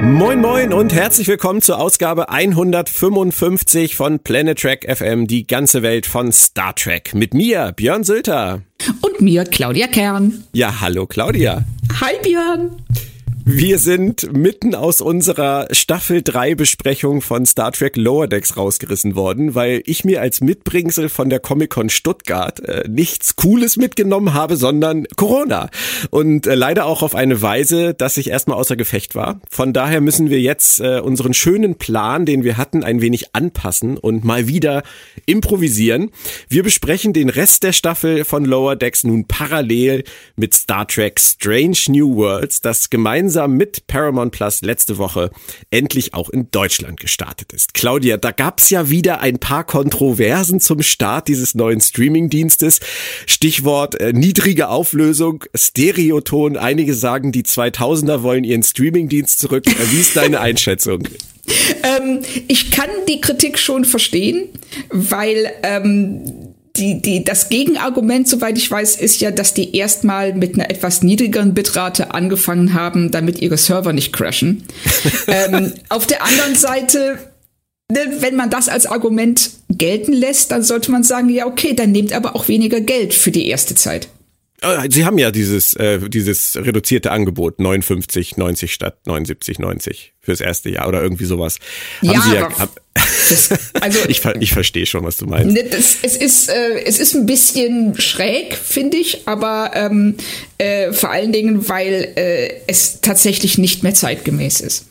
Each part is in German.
Moin moin und herzlich willkommen zur Ausgabe 155 von Planet Trek FM, die ganze Welt von Star Trek. Mit mir, Björn Sülter. Und mir, Claudia Kern. Ja, hallo Claudia. Hi Björn. Wir sind mitten aus unserer Staffel 3 Besprechung von Star Trek Lower Decks rausgerissen worden, weil ich mir als Mitbringsel von der Comic-Con Stuttgart äh, nichts Cooles mitgenommen habe, sondern Corona. Und äh, leider auch auf eine Weise, dass ich erstmal außer Gefecht war. Von daher müssen wir jetzt äh, unseren schönen Plan, den wir hatten, ein wenig anpassen und mal wieder improvisieren. Wir besprechen den Rest der Staffel von Lower Decks nun parallel mit Star Trek Strange New Worlds, das gemeinsam gemeinsam mit Paramount Plus letzte Woche endlich auch in Deutschland gestartet ist. Claudia, da gab's ja wieder ein paar Kontroversen zum Start dieses neuen Streaming-Dienstes. Stichwort äh, niedrige Auflösung, Stereoton. Einige sagen, die 2000er wollen ihren Streaming-Dienst zurück. Äh, wie ist deine Einschätzung? Ähm, ich kann die Kritik schon verstehen, weil ähm, die, die, das Gegenargument, soweit ich weiß, ist ja, dass die erstmal mit einer etwas niedrigeren Bitrate angefangen haben, damit ihre Server nicht crashen. ähm, auf der anderen Seite, ne, wenn man das als Argument gelten lässt, dann sollte man sagen, ja, okay, dann nehmt aber auch weniger Geld für die erste Zeit. Äh, Sie haben ja dieses, äh, dieses reduzierte Angebot, 59, 90 statt 79, 90 fürs erste Jahr oder irgendwie sowas. Ja, haben Sie ja hab, das, also ich, ich verstehe schon, was du meinst. Ne, das, es, ist, äh, es ist ein bisschen schräg, finde ich, aber ähm, äh, vor allen Dingen, weil äh, es tatsächlich nicht mehr zeitgemäß ist.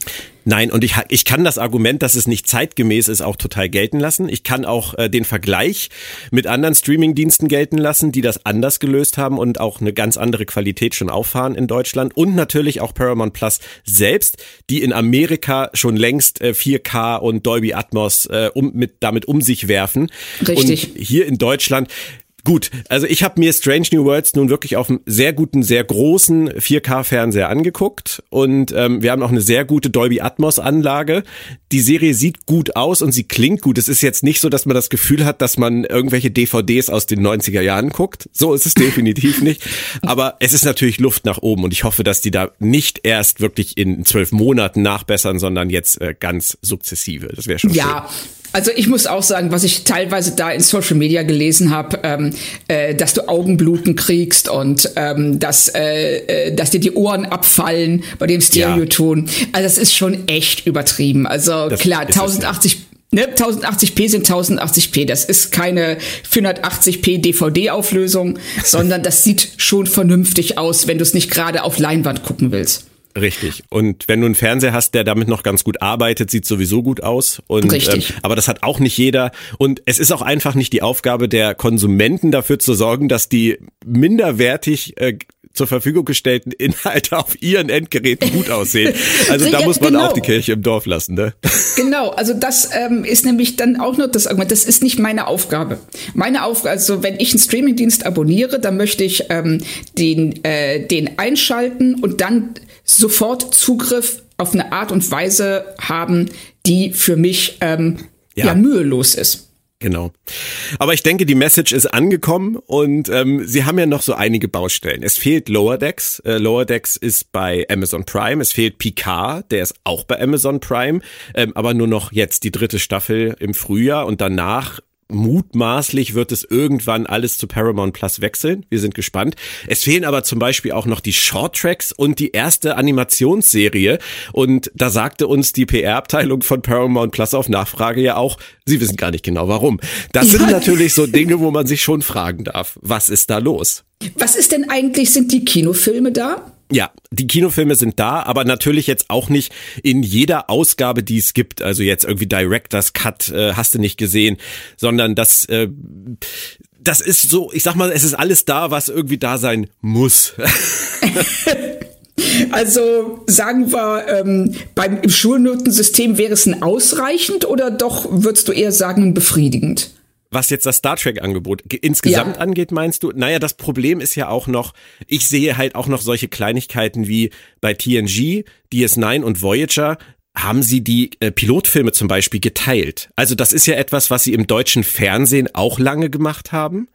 Nein, und ich, ich kann das Argument, dass es nicht zeitgemäß ist, auch total gelten lassen. Ich kann auch äh, den Vergleich mit anderen Streamingdiensten gelten lassen, die das anders gelöst haben und auch eine ganz andere Qualität schon auffahren in Deutschland. Und natürlich auch Paramount Plus selbst, die in Amerika schon längst äh, 4K und Dolby Atmos äh, um, mit, damit um sich werfen. Richtig. Und hier in Deutschland Gut, also ich habe mir Strange New Worlds nun wirklich auf einem sehr guten, sehr großen 4K-Fernseher angeguckt und ähm, wir haben auch eine sehr gute Dolby Atmos-Anlage. Die Serie sieht gut aus und sie klingt gut. Es ist jetzt nicht so, dass man das Gefühl hat, dass man irgendwelche DVDs aus den 90er Jahren guckt. So ist es definitiv nicht. Aber es ist natürlich Luft nach oben und ich hoffe, dass die da nicht erst wirklich in zwölf Monaten nachbessern, sondern jetzt äh, ganz sukzessive. Das wäre schon ja, schön. Also ich muss auch sagen, was ich teilweise da in Social Media gelesen habe, ähm, äh, dass du Augenbluten kriegst und ähm, dass, äh, äh, dass dir die Ohren abfallen bei dem Stereoton. Ja. Also das ist schon echt übertrieben. Also das klar, 1080 Ne, 1080p sind 1080p. Das ist keine 480p DVD-Auflösung, sondern das sieht schon vernünftig aus, wenn du es nicht gerade auf Leinwand gucken willst. Richtig. Und wenn du einen Fernseher hast, der damit noch ganz gut arbeitet, sieht sowieso gut aus. Und, Richtig. Ähm, aber das hat auch nicht jeder. Und es ist auch einfach nicht die Aufgabe der Konsumenten dafür zu sorgen, dass die minderwertig äh, zur Verfügung gestellten Inhalte auf ihren Endgeräten gut aussehen. Also da muss man genau. auch die Kirche im Dorf lassen, ne? Genau, also das ähm, ist nämlich dann auch noch das Argument, das ist nicht meine Aufgabe. Meine Aufgabe, also wenn ich einen Streamingdienst abonniere, dann möchte ich ähm, den, äh, den einschalten und dann sofort Zugriff auf eine Art und Weise haben, die für mich ähm, ja. ja mühelos ist. Genau. Aber ich denke, die Message ist angekommen und ähm, sie haben ja noch so einige Baustellen. Es fehlt Lower Decks. Äh, Lower Decks ist bei Amazon Prime. Es fehlt Picard, der ist auch bei Amazon Prime, ähm, aber nur noch jetzt die dritte Staffel im Frühjahr und danach Mutmaßlich wird es irgendwann alles zu Paramount Plus wechseln. Wir sind gespannt. Es fehlen aber zum Beispiel auch noch die Short Tracks und die erste Animationsserie. Und da sagte uns die PR-Abteilung von Paramount Plus auf Nachfrage ja auch, sie wissen gar nicht genau warum. Das sind natürlich so Dinge, wo man sich schon fragen darf, was ist da los? Was ist denn eigentlich, sind die Kinofilme da? Ja, die Kinofilme sind da, aber natürlich jetzt auch nicht in jeder Ausgabe, die es gibt. Also jetzt irgendwie Director's Cut äh, hast du nicht gesehen, sondern das äh, das ist so, ich sag mal, es ist alles da, was irgendwie da sein muss. Also sagen wir, ähm, beim im Schulnotensystem wäre es ein ausreichend oder doch würdest du eher sagen befriedigend? Was jetzt das Star Trek-Angebot insgesamt ja. angeht, meinst du? Naja, das Problem ist ja auch noch, ich sehe halt auch noch solche Kleinigkeiten wie bei TNG, DS9 und Voyager, haben sie die äh, Pilotfilme zum Beispiel geteilt. Also das ist ja etwas, was sie im deutschen Fernsehen auch lange gemacht haben.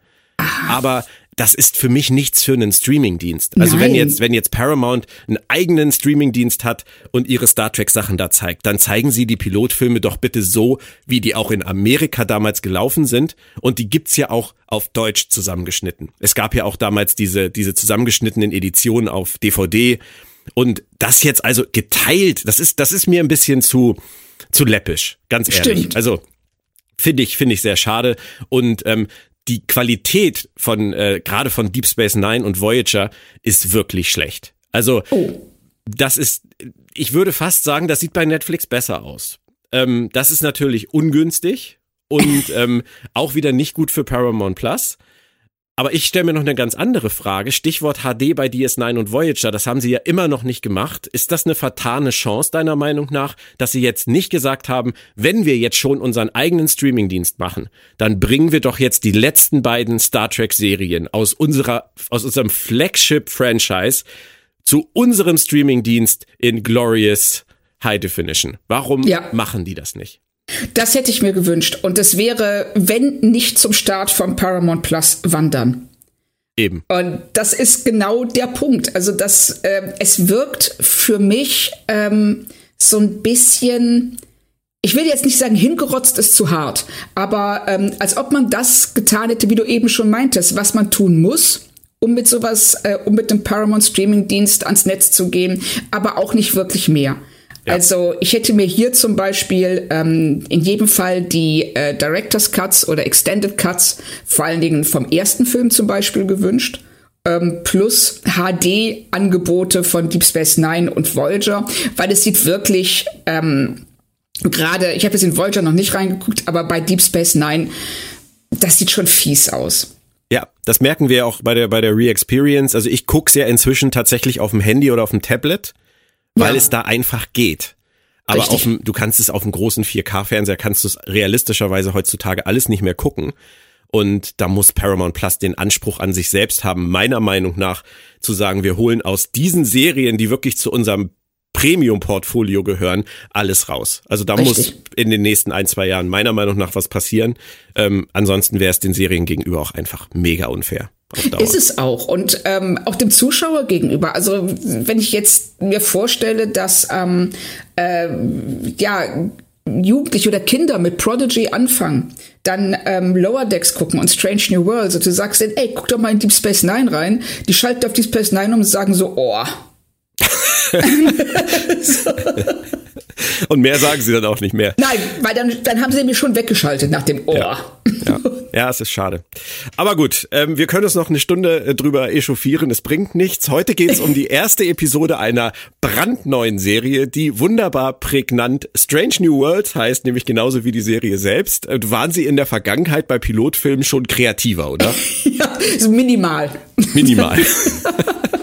Aber das ist für mich nichts für einen Streamingdienst. Also Nein. wenn jetzt, wenn jetzt Paramount einen eigenen Streamingdienst hat und ihre Star Trek Sachen da zeigt, dann zeigen sie die Pilotfilme doch bitte so, wie die auch in Amerika damals gelaufen sind. Und die gibt's ja auch auf Deutsch zusammengeschnitten. Es gab ja auch damals diese, diese zusammengeschnittenen Editionen auf DVD. Und das jetzt also geteilt, das ist, das ist mir ein bisschen zu, zu läppisch, ganz ehrlich. Stimmt. Also finde ich, finde ich sehr schade. Und ähm, die Qualität von äh, gerade von Deep Space Nine und Voyager ist wirklich schlecht. Also oh. das ist, ich würde fast sagen, das sieht bei Netflix besser aus. Ähm, das ist natürlich ungünstig und ähm, auch wieder nicht gut für Paramount Plus. Aber ich stelle mir noch eine ganz andere Frage. Stichwort HD bei DS9 und Voyager, das haben sie ja immer noch nicht gemacht. Ist das eine vertane Chance deiner Meinung nach, dass sie jetzt nicht gesagt haben, wenn wir jetzt schon unseren eigenen Streamingdienst machen, dann bringen wir doch jetzt die letzten beiden Star Trek Serien aus unserer, aus unserem Flagship Franchise zu unserem Streamingdienst in Glorious High Definition. Warum ja. machen die das nicht? Das hätte ich mir gewünscht. Und es wäre, wenn nicht zum Start von Paramount Plus, wandern. Eben. Und das ist genau der Punkt. Also, das, äh, es wirkt für mich ähm, so ein bisschen, ich will jetzt nicht sagen, hingerotzt ist zu hart, aber ähm, als ob man das getan hätte, wie du eben schon meintest, was man tun muss, um mit sowas, äh, um mit dem Paramount Streaming Dienst ans Netz zu gehen, aber auch nicht wirklich mehr. Ja. Also ich hätte mir hier zum Beispiel ähm, in jedem Fall die äh, Director's Cuts oder Extended Cuts, vor allen Dingen vom ersten Film zum Beispiel gewünscht. Ähm, plus HD-Angebote von Deep Space Nine und Voyager, weil es sieht wirklich ähm, gerade, ich habe jetzt in Voyager noch nicht reingeguckt, aber bei Deep Space Nine, das sieht schon fies aus. Ja, das merken wir auch bei der bei der Re-Experience. Also ich guck's ja inzwischen tatsächlich auf dem Handy oder auf dem Tablet weil ja. es da einfach geht. Aber Richtig. auf dem, du kannst es auf dem großen 4K-Fernseher, kannst du es realistischerweise heutzutage alles nicht mehr gucken. Und da muss Paramount Plus den Anspruch an sich selbst haben, meiner Meinung nach, zu sagen, wir holen aus diesen Serien, die wirklich zu unserem Premium-Portfolio gehören, alles raus. Also da Richtig. muss in den nächsten ein, zwei Jahren meiner Meinung nach was passieren. Ähm, ansonsten wäre es den Serien gegenüber auch einfach mega unfair. Ist es auch. Und ähm, auch dem Zuschauer gegenüber. Also wenn ich jetzt mir vorstelle, dass ähm, äh, ja Jugendliche oder Kinder mit Prodigy anfangen, dann ähm, Lower Decks gucken und Strange New Worlds und du sagst denen, ey, guck doch mal in Deep Space Nine rein. Die schalten auf Deep Space Nine um und sagen so, oh. so. Und mehr sagen sie dann auch nicht mehr. Nein, weil dann, dann haben sie mich schon weggeschaltet nach dem Ohr. Ja, ja. ja es ist schade. Aber gut, ähm, wir können uns noch eine Stunde äh, drüber echauffieren. Es bringt nichts. Heute geht es um die erste Episode einer brandneuen Serie, die wunderbar prägnant Strange New Worlds heißt, nämlich genauso wie die Serie selbst. Äh, waren sie in der Vergangenheit bei Pilotfilmen schon kreativer, oder? ja, minimal. Minimal.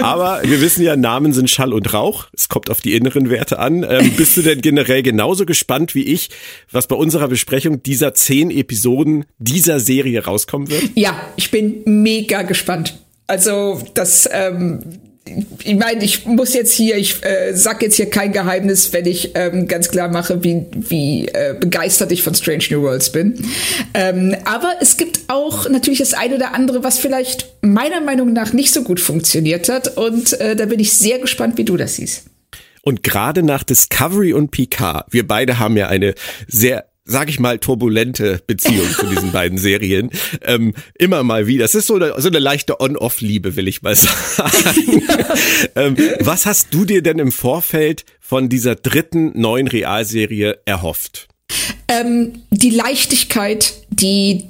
Aber wir wissen ja, Namen sind Schall und Rauch. Es kommt auf die inneren Werte an. Ähm, bist du denn generell genauso gespannt wie ich, was bei unserer Besprechung dieser zehn Episoden dieser Serie rauskommen wird? Ja, ich bin mega gespannt. Also das ähm, ich meine, ich muss jetzt hier, ich äh, sag jetzt hier kein Geheimnis, wenn ich ähm, ganz klar mache, wie, wie äh, begeistert ich von Strange New Worlds bin. Ähm, aber es gibt auch natürlich das eine oder andere, was vielleicht meiner Meinung nach nicht so gut funktioniert hat. Und äh, da bin ich sehr gespannt, wie du das siehst. Und gerade nach Discovery und Picard, wir beide haben ja eine sehr sag ich mal, turbulente Beziehung zu diesen beiden Serien. Ähm, immer mal wieder. Das ist so eine, so eine leichte On-Off-Liebe, will ich mal sagen. ähm, was hast du dir denn im Vorfeld von dieser dritten neuen Realserie erhofft? Ähm, die Leichtigkeit, die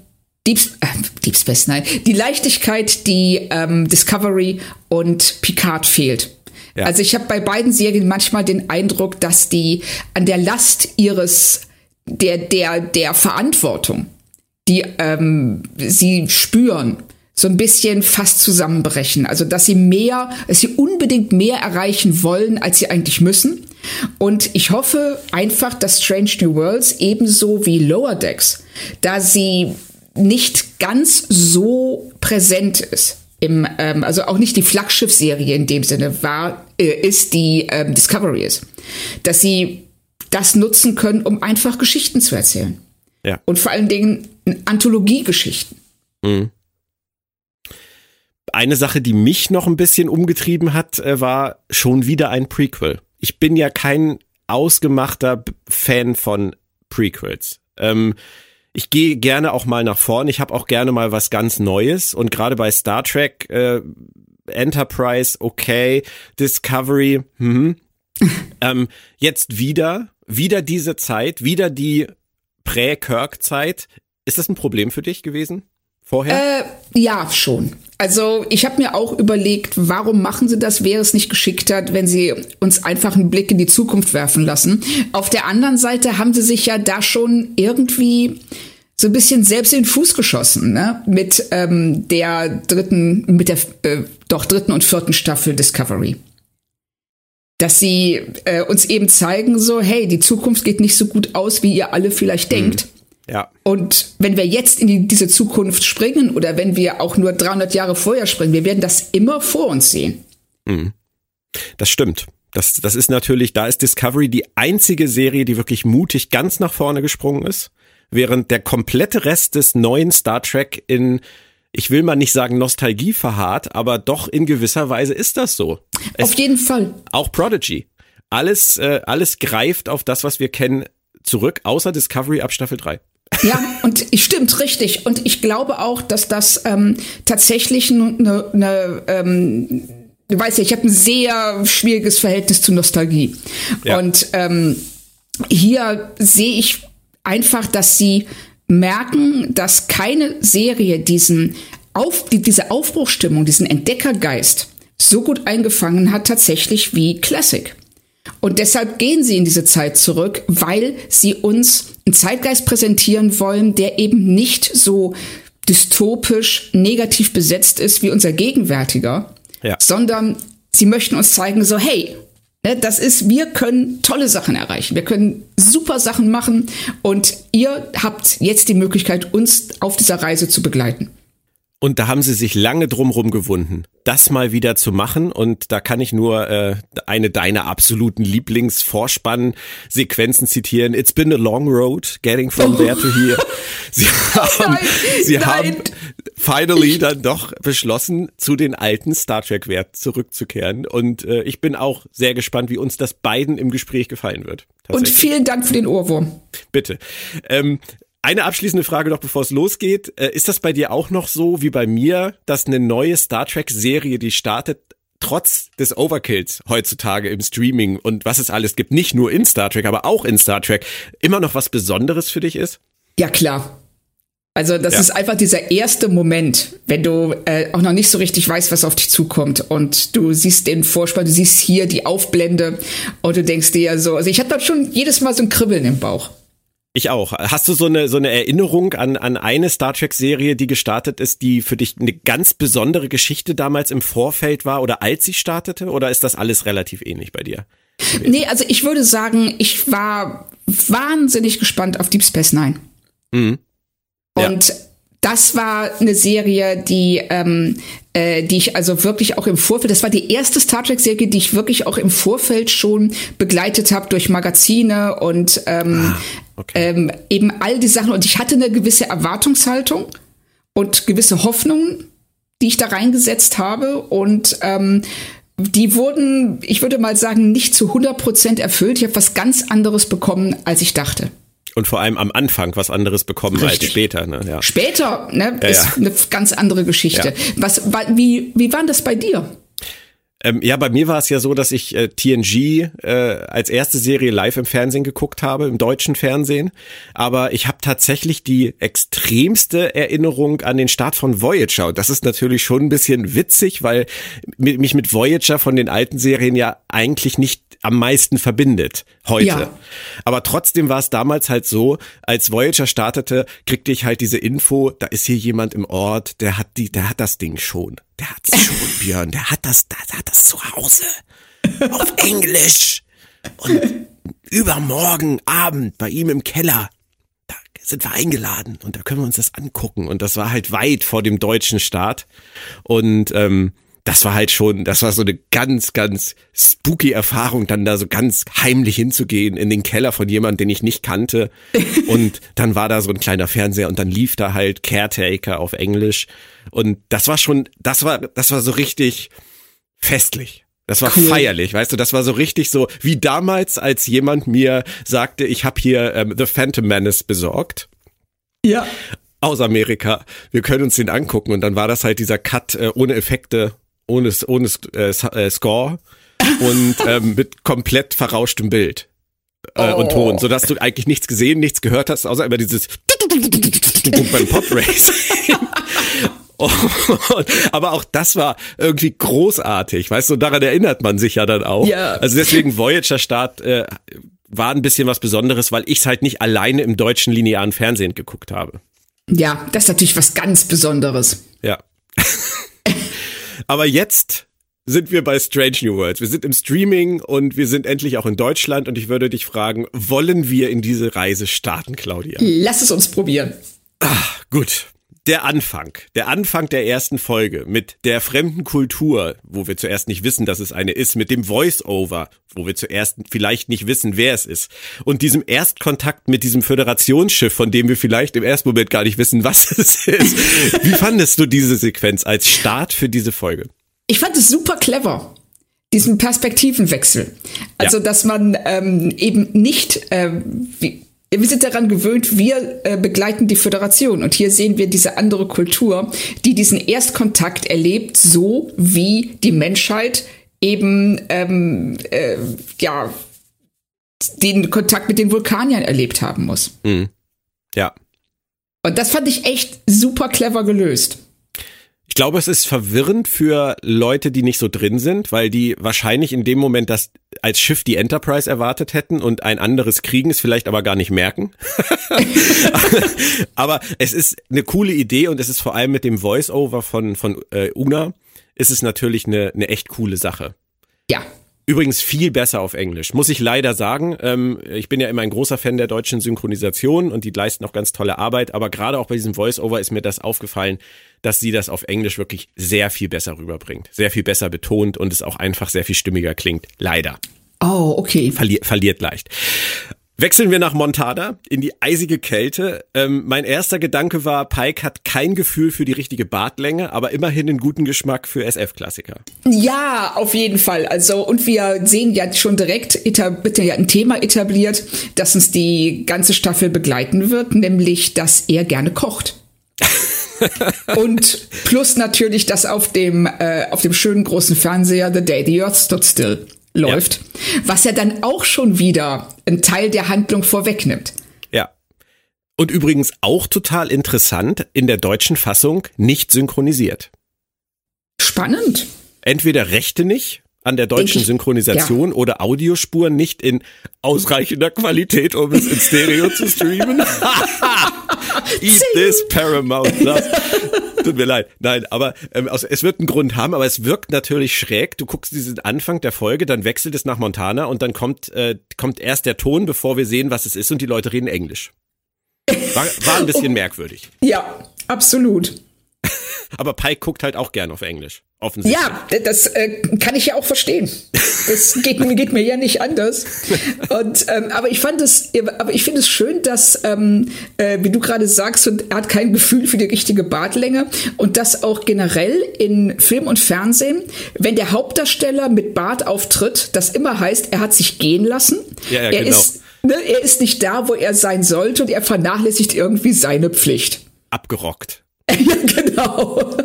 Deep, äh, Deep Space Nine, die Leichtigkeit, die ähm, Discovery und Picard fehlt. Ja. Also ich habe bei beiden Serien manchmal den Eindruck, dass die an der Last ihres der, der, der Verantwortung, die ähm, sie spüren, so ein bisschen fast zusammenbrechen. Also, dass sie mehr, dass sie unbedingt mehr erreichen wollen, als sie eigentlich müssen. Und ich hoffe einfach, dass Strange New Worlds ebenso wie Lower Decks, da sie nicht ganz so präsent ist. Im, ähm, also auch nicht die Flaggschiff-Serie in dem Sinne war, äh, ist die ähm, Discovery ist. Dass sie das nutzen können, um einfach Geschichten zu erzählen. Ja. Und vor allen Dingen Anthologiegeschichten. Mhm. Eine Sache, die mich noch ein bisschen umgetrieben hat, äh, war schon wieder ein Prequel. Ich bin ja kein ausgemachter Fan von Prequels. Ähm, ich gehe gerne auch mal nach vorne. Ich habe auch gerne mal was ganz Neues. Und gerade bei Star Trek, äh, Enterprise, okay, Discovery, hm. ähm, jetzt wieder, wieder diese Zeit, wieder die Prä-Kirk-Zeit. Ist das ein Problem für dich gewesen? Vorher? Äh, ja, schon. Also ich habe mir auch überlegt, warum machen sie das? Wäre es nicht geschickter, wenn sie uns einfach einen Blick in die Zukunft werfen lassen? Auf der anderen Seite haben sie sich ja da schon irgendwie so ein bisschen selbst in den Fuß geschossen, ne? Mit ähm, der dritten, mit der äh, doch dritten und vierten Staffel Discovery. Dass sie äh, uns eben zeigen, so, hey, die Zukunft geht nicht so gut aus, wie ihr alle vielleicht mhm. denkt. Ja. Und wenn wir jetzt in die, diese Zukunft springen oder wenn wir auch nur 300 Jahre vorher springen, wir werden das immer vor uns sehen. Mhm. Das stimmt. Das, das ist natürlich, da ist Discovery die einzige Serie, die wirklich mutig ganz nach vorne gesprungen ist, während der komplette Rest des neuen Star Trek in ich will mal nicht sagen Nostalgie verharrt, aber doch in gewisser Weise ist das so. Es, auf jeden Fall. Auch Prodigy. Alles, äh, alles greift auf das, was wir kennen, zurück, außer Discovery ab Staffel 3. Ja, und stimmt, richtig. Und ich glaube auch, dass das ähm, tatsächlich eine, eine ähm, du weißt ja, ich habe ein sehr schwieriges Verhältnis zu Nostalgie. Ja. Und ähm, hier sehe ich einfach, dass sie merken, dass keine Serie diesen auf, die, diese Aufbruchstimmung, diesen Entdeckergeist so gut eingefangen hat, tatsächlich wie Classic. Und deshalb gehen sie in diese Zeit zurück, weil sie uns einen Zeitgeist präsentieren wollen, der eben nicht so dystopisch negativ besetzt ist wie unser gegenwärtiger, ja. sondern sie möchten uns zeigen, so hey, ne, das ist, wir können tolle Sachen erreichen, wir können super Sachen machen und ihr habt jetzt die Möglichkeit, uns auf dieser Reise zu begleiten. Und da haben sie sich lange drumrum gewunden, das mal wieder zu machen. Und da kann ich nur äh, eine deiner absoluten Lieblingsvorspann-Sequenzen zitieren. It's been a long road getting from there to here. Sie haben, nein, sie nein. haben finally dann doch beschlossen, zu den alten Star Trek-Werten zurückzukehren. Und äh, ich bin auch sehr gespannt, wie uns das beiden im Gespräch gefallen wird. Und vielen Dank für den Ohrwurm. Bitte. Ähm, eine abschließende Frage noch, bevor es losgeht. Äh, ist das bei dir auch noch so wie bei mir, dass eine neue Star Trek-Serie, die startet, trotz des Overkills heutzutage im Streaming und was es alles gibt, nicht nur in Star Trek, aber auch in Star Trek, immer noch was Besonderes für dich ist? Ja, klar. Also das ja. ist einfach dieser erste Moment, wenn du äh, auch noch nicht so richtig weißt, was auf dich zukommt und du siehst den Vorspann, du siehst hier die Aufblende und du denkst dir ja so, also ich hatte dann schon jedes Mal so ein Kribbeln im Bauch. Ich auch. Hast du so eine, so eine Erinnerung an, an eine Star Trek-Serie, die gestartet ist, die für dich eine ganz besondere Geschichte damals im Vorfeld war oder als sie startete? Oder ist das alles relativ ähnlich bei dir? Nee, also ich würde sagen, ich war wahnsinnig gespannt auf Deep Space Nine. Mhm. Ja. Und das war eine Serie, die, ähm, äh, die ich also wirklich auch im Vorfeld, das war die erste Star Trek-Serie, die ich wirklich auch im Vorfeld schon begleitet habe durch Magazine und ähm, ah, okay. ähm, eben all die Sachen. Und ich hatte eine gewisse Erwartungshaltung und gewisse Hoffnungen, die ich da reingesetzt habe. Und ähm, die wurden, ich würde mal sagen, nicht zu 100 Prozent erfüllt. Ich habe was ganz anderes bekommen, als ich dachte und vor allem am Anfang was anderes bekommen Richtig. als später. Ne? Ja. Später ne, ja, ist ja. eine ganz andere Geschichte. Was, wie, wie war das bei dir? Ähm, ja, bei mir war es ja so, dass ich äh, TNG äh, als erste Serie live im Fernsehen geguckt habe, im deutschen Fernsehen. Aber ich habe tatsächlich die extremste Erinnerung an den Start von Voyager. Und das ist natürlich schon ein bisschen witzig, weil mich mit Voyager von den alten Serien ja eigentlich nicht am meisten verbindet heute. Ja. Aber trotzdem war es damals halt so, als Voyager startete, kriegte ich halt diese Info, da ist hier jemand im Ort, der hat die, der hat das Ding schon. Der hat's schon, Björn, der hat das, der hat das zu Hause. Auf Englisch. Und übermorgen Abend bei ihm im Keller. Da sind wir eingeladen und da können wir uns das angucken. Und das war halt weit vor dem deutschen Start. Und ähm, das war halt schon, das war so eine ganz, ganz spooky Erfahrung, dann da so ganz heimlich hinzugehen in den Keller von jemandem, den ich nicht kannte. Und dann war da so ein kleiner Fernseher und dann lief da halt Caretaker auf Englisch. Und das war schon, das war, das war so richtig festlich. Das war cool. feierlich, weißt du, das war so richtig so wie damals, als jemand mir sagte, ich habe hier ähm, The Phantom Menace besorgt. Ja. Aus Amerika. Wir können uns den angucken und dann war das halt dieser Cut äh, ohne Effekte ohne, ohne äh, äh, Score und ähm, mit komplett verrauschtem Bild äh, oh. und Ton, sodass du eigentlich nichts gesehen, nichts gehört hast, außer immer dieses beim Pop Race. aber auch das war irgendwie großartig, weißt du, daran erinnert man sich ja dann auch. Ja. Also deswegen Voyager Start äh, war ein bisschen was Besonderes, weil ich es halt nicht alleine im deutschen linearen Fernsehen geguckt habe. Ja, das ist natürlich was ganz Besonderes. Ja. Aber jetzt sind wir bei Strange New Worlds. Wir sind im Streaming und wir sind endlich auch in Deutschland und ich würde dich fragen, wollen wir in diese Reise starten, Claudia? Lass es uns probieren. Ah, gut der Anfang, der Anfang der ersten Folge mit der fremden Kultur, wo wir zuerst nicht wissen, dass es eine ist, mit dem Voice-Over, wo wir zuerst vielleicht nicht wissen, wer es ist, und diesem Erstkontakt mit diesem Föderationsschiff, von dem wir vielleicht im ersten Moment gar nicht wissen, was es ist. Wie fandest du diese Sequenz als Start für diese Folge? Ich fand es super clever diesen Perspektivenwechsel. Also, ja. dass man ähm, eben nicht, ähm, wie, wir sind daran gewöhnt, wir äh, begleiten die Föderation und hier sehen wir diese andere Kultur, die diesen Erstkontakt erlebt, so wie die Menschheit eben ähm, äh, ja den Kontakt mit den Vulkaniern erlebt haben muss. Mhm. Ja. Und das fand ich echt super clever gelöst. Ich glaube, es ist verwirrend für Leute, die nicht so drin sind, weil die wahrscheinlich in dem Moment das als Schiff die Enterprise erwartet hätten und ein anderes kriegen es vielleicht aber gar nicht merken. aber es ist eine coole Idee und es ist vor allem mit dem Voice-Over von, von äh, Una ist es natürlich eine, eine echt coole Sache. Ja, Übrigens viel besser auf Englisch, muss ich leider sagen. Ähm, ich bin ja immer ein großer Fan der deutschen Synchronisation und die leisten auch ganz tolle Arbeit, aber gerade auch bei diesem Voice-Over ist mir das aufgefallen, dass sie das auf Englisch wirklich sehr viel besser rüberbringt, sehr viel besser betont und es auch einfach sehr viel stimmiger klingt. Leider. Oh, okay. Verli verliert leicht. Wechseln wir nach Montada in die eisige Kälte. Ähm, mein erster Gedanke war, Pike hat kein Gefühl für die richtige Bartlänge, aber immerhin einen guten Geschmack für SF-Klassiker. Ja, auf jeden Fall. Also und wir sehen ja schon direkt, wird ja ein Thema etabliert, das uns die ganze Staffel begleiten wird, nämlich, dass er gerne kocht. und plus natürlich, dass auf dem äh, auf dem schönen großen Fernseher The Day the Earth Stood Still läuft, ja. was ja dann auch schon wieder einen Teil der Handlung vorwegnimmt. Ja. Und übrigens auch total interessant, in der deutschen Fassung nicht synchronisiert. Spannend. Entweder Rechte nicht an der deutschen ich, Synchronisation ja. oder Audiospuren nicht in ausreichender Qualität, um es in Stereo zu streamen. Eat this Paramount Plus. Tut mir leid. Nein, aber ähm, also, es wird einen Grund haben, aber es wirkt natürlich schräg. Du guckst diesen Anfang der Folge, dann wechselt es nach Montana und dann kommt, äh, kommt erst der Ton, bevor wir sehen, was es ist und die Leute reden Englisch. War, war ein bisschen merkwürdig. Ja, absolut. Aber Pike guckt halt auch gern auf Englisch. Offensichtlich. Ja, das äh, kann ich ja auch verstehen. Das geht, geht mir ja nicht anders. Und, ähm, aber ich fand es, aber ich finde es schön, dass, ähm, äh, wie du gerade sagst, und er hat kein Gefühl für die richtige Bartlänge und das auch generell in Film und Fernsehen, wenn der Hauptdarsteller mit Bart auftritt, das immer heißt, er hat sich gehen lassen. Ja, ja, er genau. ist, ne, er ist nicht da, wo er sein sollte und er vernachlässigt irgendwie seine Pflicht. Abgerockt. ja, genau.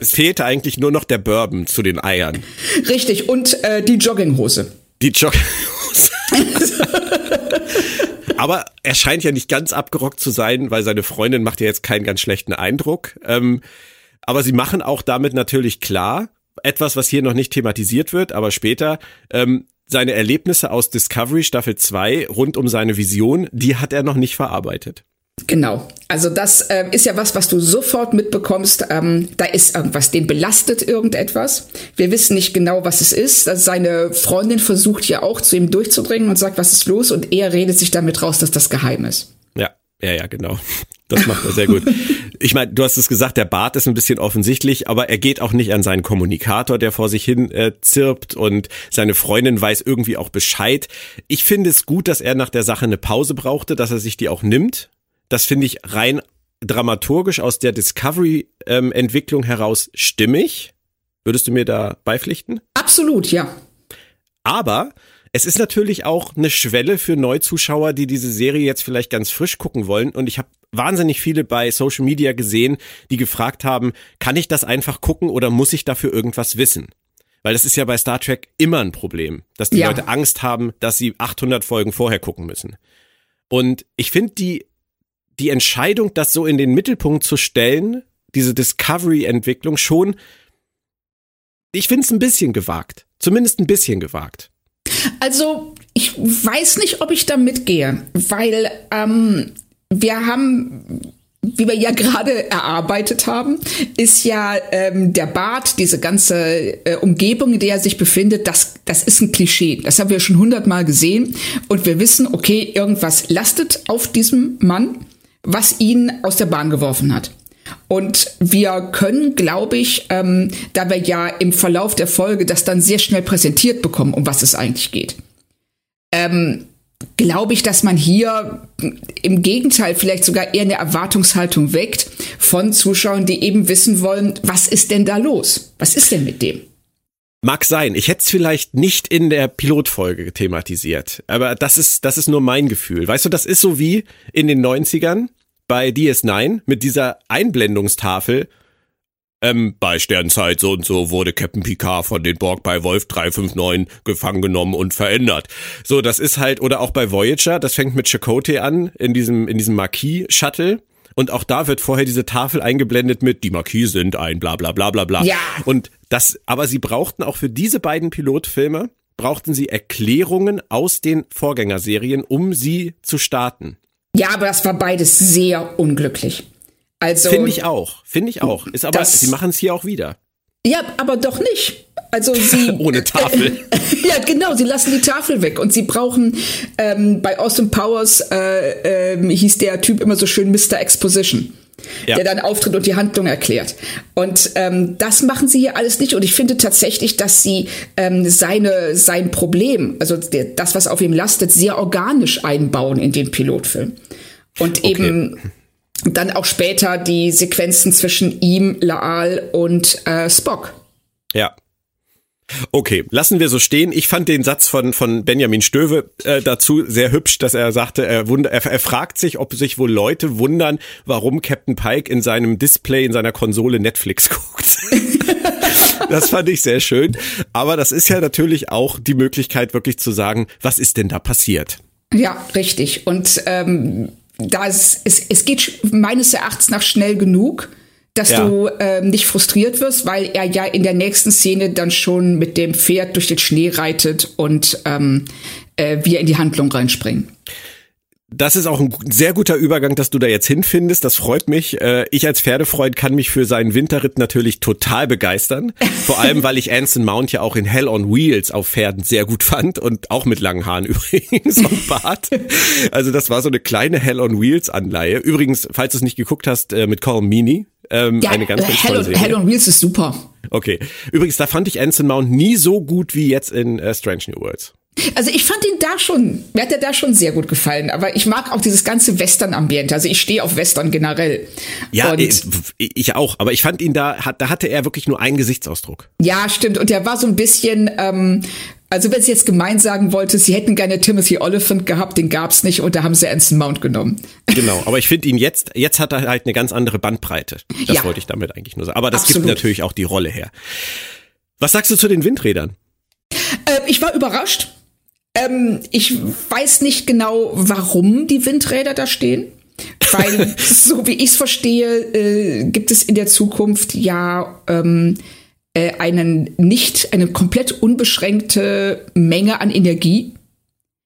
Es fehlte eigentlich nur noch der Bourbon zu den Eiern. Richtig, und äh, die Jogginghose. Die Jogginghose. Aber er scheint ja nicht ganz abgerockt zu sein, weil seine Freundin macht ja jetzt keinen ganz schlechten Eindruck. Ähm, aber sie machen auch damit natürlich klar, etwas, was hier noch nicht thematisiert wird, aber später, ähm, seine Erlebnisse aus Discovery Staffel 2 rund um seine Vision, die hat er noch nicht verarbeitet. Genau. Also das äh, ist ja was, was du sofort mitbekommst. Ähm, da ist irgendwas, den belastet irgendetwas. Wir wissen nicht genau, was es ist. Also seine Freundin versucht ja auch zu ihm durchzudringen und sagt, was ist los? Und er redet sich damit raus, dass das geheim ist. Ja, ja, ja, genau. Das macht er sehr gut. Ich meine, du hast es gesagt, der Bart ist ein bisschen offensichtlich, aber er geht auch nicht an seinen Kommunikator, der vor sich hin äh, zirpt und seine Freundin weiß irgendwie auch Bescheid. Ich finde es gut, dass er nach der Sache eine Pause brauchte, dass er sich die auch nimmt das finde ich rein dramaturgisch aus der Discovery-Entwicklung ähm, heraus stimmig. Würdest du mir da beipflichten? Absolut, ja. Aber es ist natürlich auch eine Schwelle für Neuzuschauer, die diese Serie jetzt vielleicht ganz frisch gucken wollen. Und ich habe wahnsinnig viele bei Social Media gesehen, die gefragt haben, kann ich das einfach gucken oder muss ich dafür irgendwas wissen? Weil das ist ja bei Star Trek immer ein Problem, dass die ja. Leute Angst haben, dass sie 800 Folgen vorher gucken müssen. Und ich finde die die Entscheidung, das so in den Mittelpunkt zu stellen, diese Discovery-Entwicklung schon, ich finde es ein bisschen gewagt. Zumindest ein bisschen gewagt. Also, ich weiß nicht, ob ich da mitgehe, weil ähm, wir haben wie wir ja gerade erarbeitet haben, ist ja ähm, der Bart, diese ganze äh, Umgebung, in der er sich befindet, das, das ist ein Klischee. Das haben wir schon hundertmal gesehen. Und wir wissen, okay, irgendwas lastet auf diesem Mann was ihn aus der Bahn geworfen hat. Und wir können, glaube ich, ähm, da wir ja im Verlauf der Folge das dann sehr schnell präsentiert bekommen, um was es eigentlich geht, ähm, glaube ich, dass man hier im Gegenteil vielleicht sogar eher eine Erwartungshaltung weckt von Zuschauern, die eben wissen wollen, was ist denn da los? Was ist denn mit dem? Mag sein. Ich hätte es vielleicht nicht in der Pilotfolge thematisiert. Aber das ist, das ist nur mein Gefühl. Weißt du, das ist so wie in den 90ern bei DS9 mit dieser Einblendungstafel. Ähm, bei Sternzeit so und so wurde Captain Picard von den Borg bei Wolf 359 gefangen genommen und verändert. So, das ist halt, oder auch bei Voyager, das fängt mit Chakotay an, in diesem, in diesem Marquis-Shuttle. Und auch da wird vorher diese Tafel eingeblendet mit, die Marquis sind ein bla bla bla bla bla. Ja. Und das, aber sie brauchten auch für diese beiden Pilotfilme, brauchten sie Erklärungen aus den Vorgängerserien, um sie zu starten. Ja, aber das war beides sehr unglücklich. Also finde ich auch, finde ich auch. Ist aber sie machen es hier auch wieder. Ja, aber doch nicht. Also sie ohne Tafel. ja, genau. Sie lassen die Tafel weg und sie brauchen ähm, bei Austin Powers äh, äh, hieß der Typ immer so schön Mr. Exposition. Ja. der dann auftritt und die Handlung erklärt. Und ähm, das machen sie hier alles nicht. Und ich finde tatsächlich, dass sie ähm, seine, sein Problem, also der, das, was auf ihm lastet, sehr organisch einbauen in den Pilotfilm. Und okay. eben dann auch später die Sequenzen zwischen ihm, Laal und äh, Spock. Ja. Okay, lassen wir so stehen. Ich fand den Satz von, von Benjamin Stöwe äh, dazu sehr hübsch, dass er sagte, er, wund er, er fragt sich, ob sich wohl Leute wundern, warum Captain Pike in seinem Display, in seiner Konsole Netflix guckt. das fand ich sehr schön. Aber das ist ja natürlich auch die Möglichkeit, wirklich zu sagen, was ist denn da passiert? Ja, richtig. Und ähm, da ist, es, es geht meines Erachtens nach schnell genug, dass ja. du ähm, nicht frustriert wirst, weil er ja in der nächsten Szene dann schon mit dem Pferd durch den Schnee reitet und ähm, äh, wir in die Handlung reinspringen. Das ist auch ein sehr guter Übergang, dass du da jetzt hinfindest. Das freut mich. Äh, ich als Pferdefreund kann mich für seinen Winterritt natürlich total begeistern. Vor allem, weil ich Anson Mount ja auch in Hell on Wheels auf Pferden sehr gut fand und auch mit langen Haaren übrigens und Bart. Also das war so eine kleine Hell on Wheels Anleihe. Übrigens, falls du es nicht geguckt hast, äh, mit Colin Meaney. Ähm, ja, eine ganz, ganz Hell, on, Hell on Wheels ist super. Okay. Übrigens, da fand ich Anson Mount nie so gut wie jetzt in äh, Strange New Worlds. Also ich fand ihn da schon, mir hat er da schon sehr gut gefallen. Aber ich mag auch dieses ganze Western-Ambiente. Also ich stehe auf Western generell. Ja, ich, ich, auch. Aber ich fand ihn da, da hatte er wirklich nur einen Gesichtsausdruck. Ja, stimmt. Und der war so ein bisschen, ähm, Also wenn sie jetzt gemein sagen wollte, sie hätten gerne Timothy Oliphant gehabt, den gab's nicht und da haben sie Anson Mount genommen. Genau, aber ich finde ihn jetzt, jetzt hat er halt eine ganz andere Bandbreite. Das ja. wollte ich damit eigentlich nur sagen. Aber das Absolut. gibt natürlich auch die Rolle her. Was sagst du zu den Windrädern? Äh, ich war überrascht. Ähm, ich weiß nicht genau, warum die Windräder da stehen. Weil, so wie ich es verstehe, äh, gibt es in der Zukunft ja ähm, äh, einen nicht, eine komplett unbeschränkte Menge an Energie,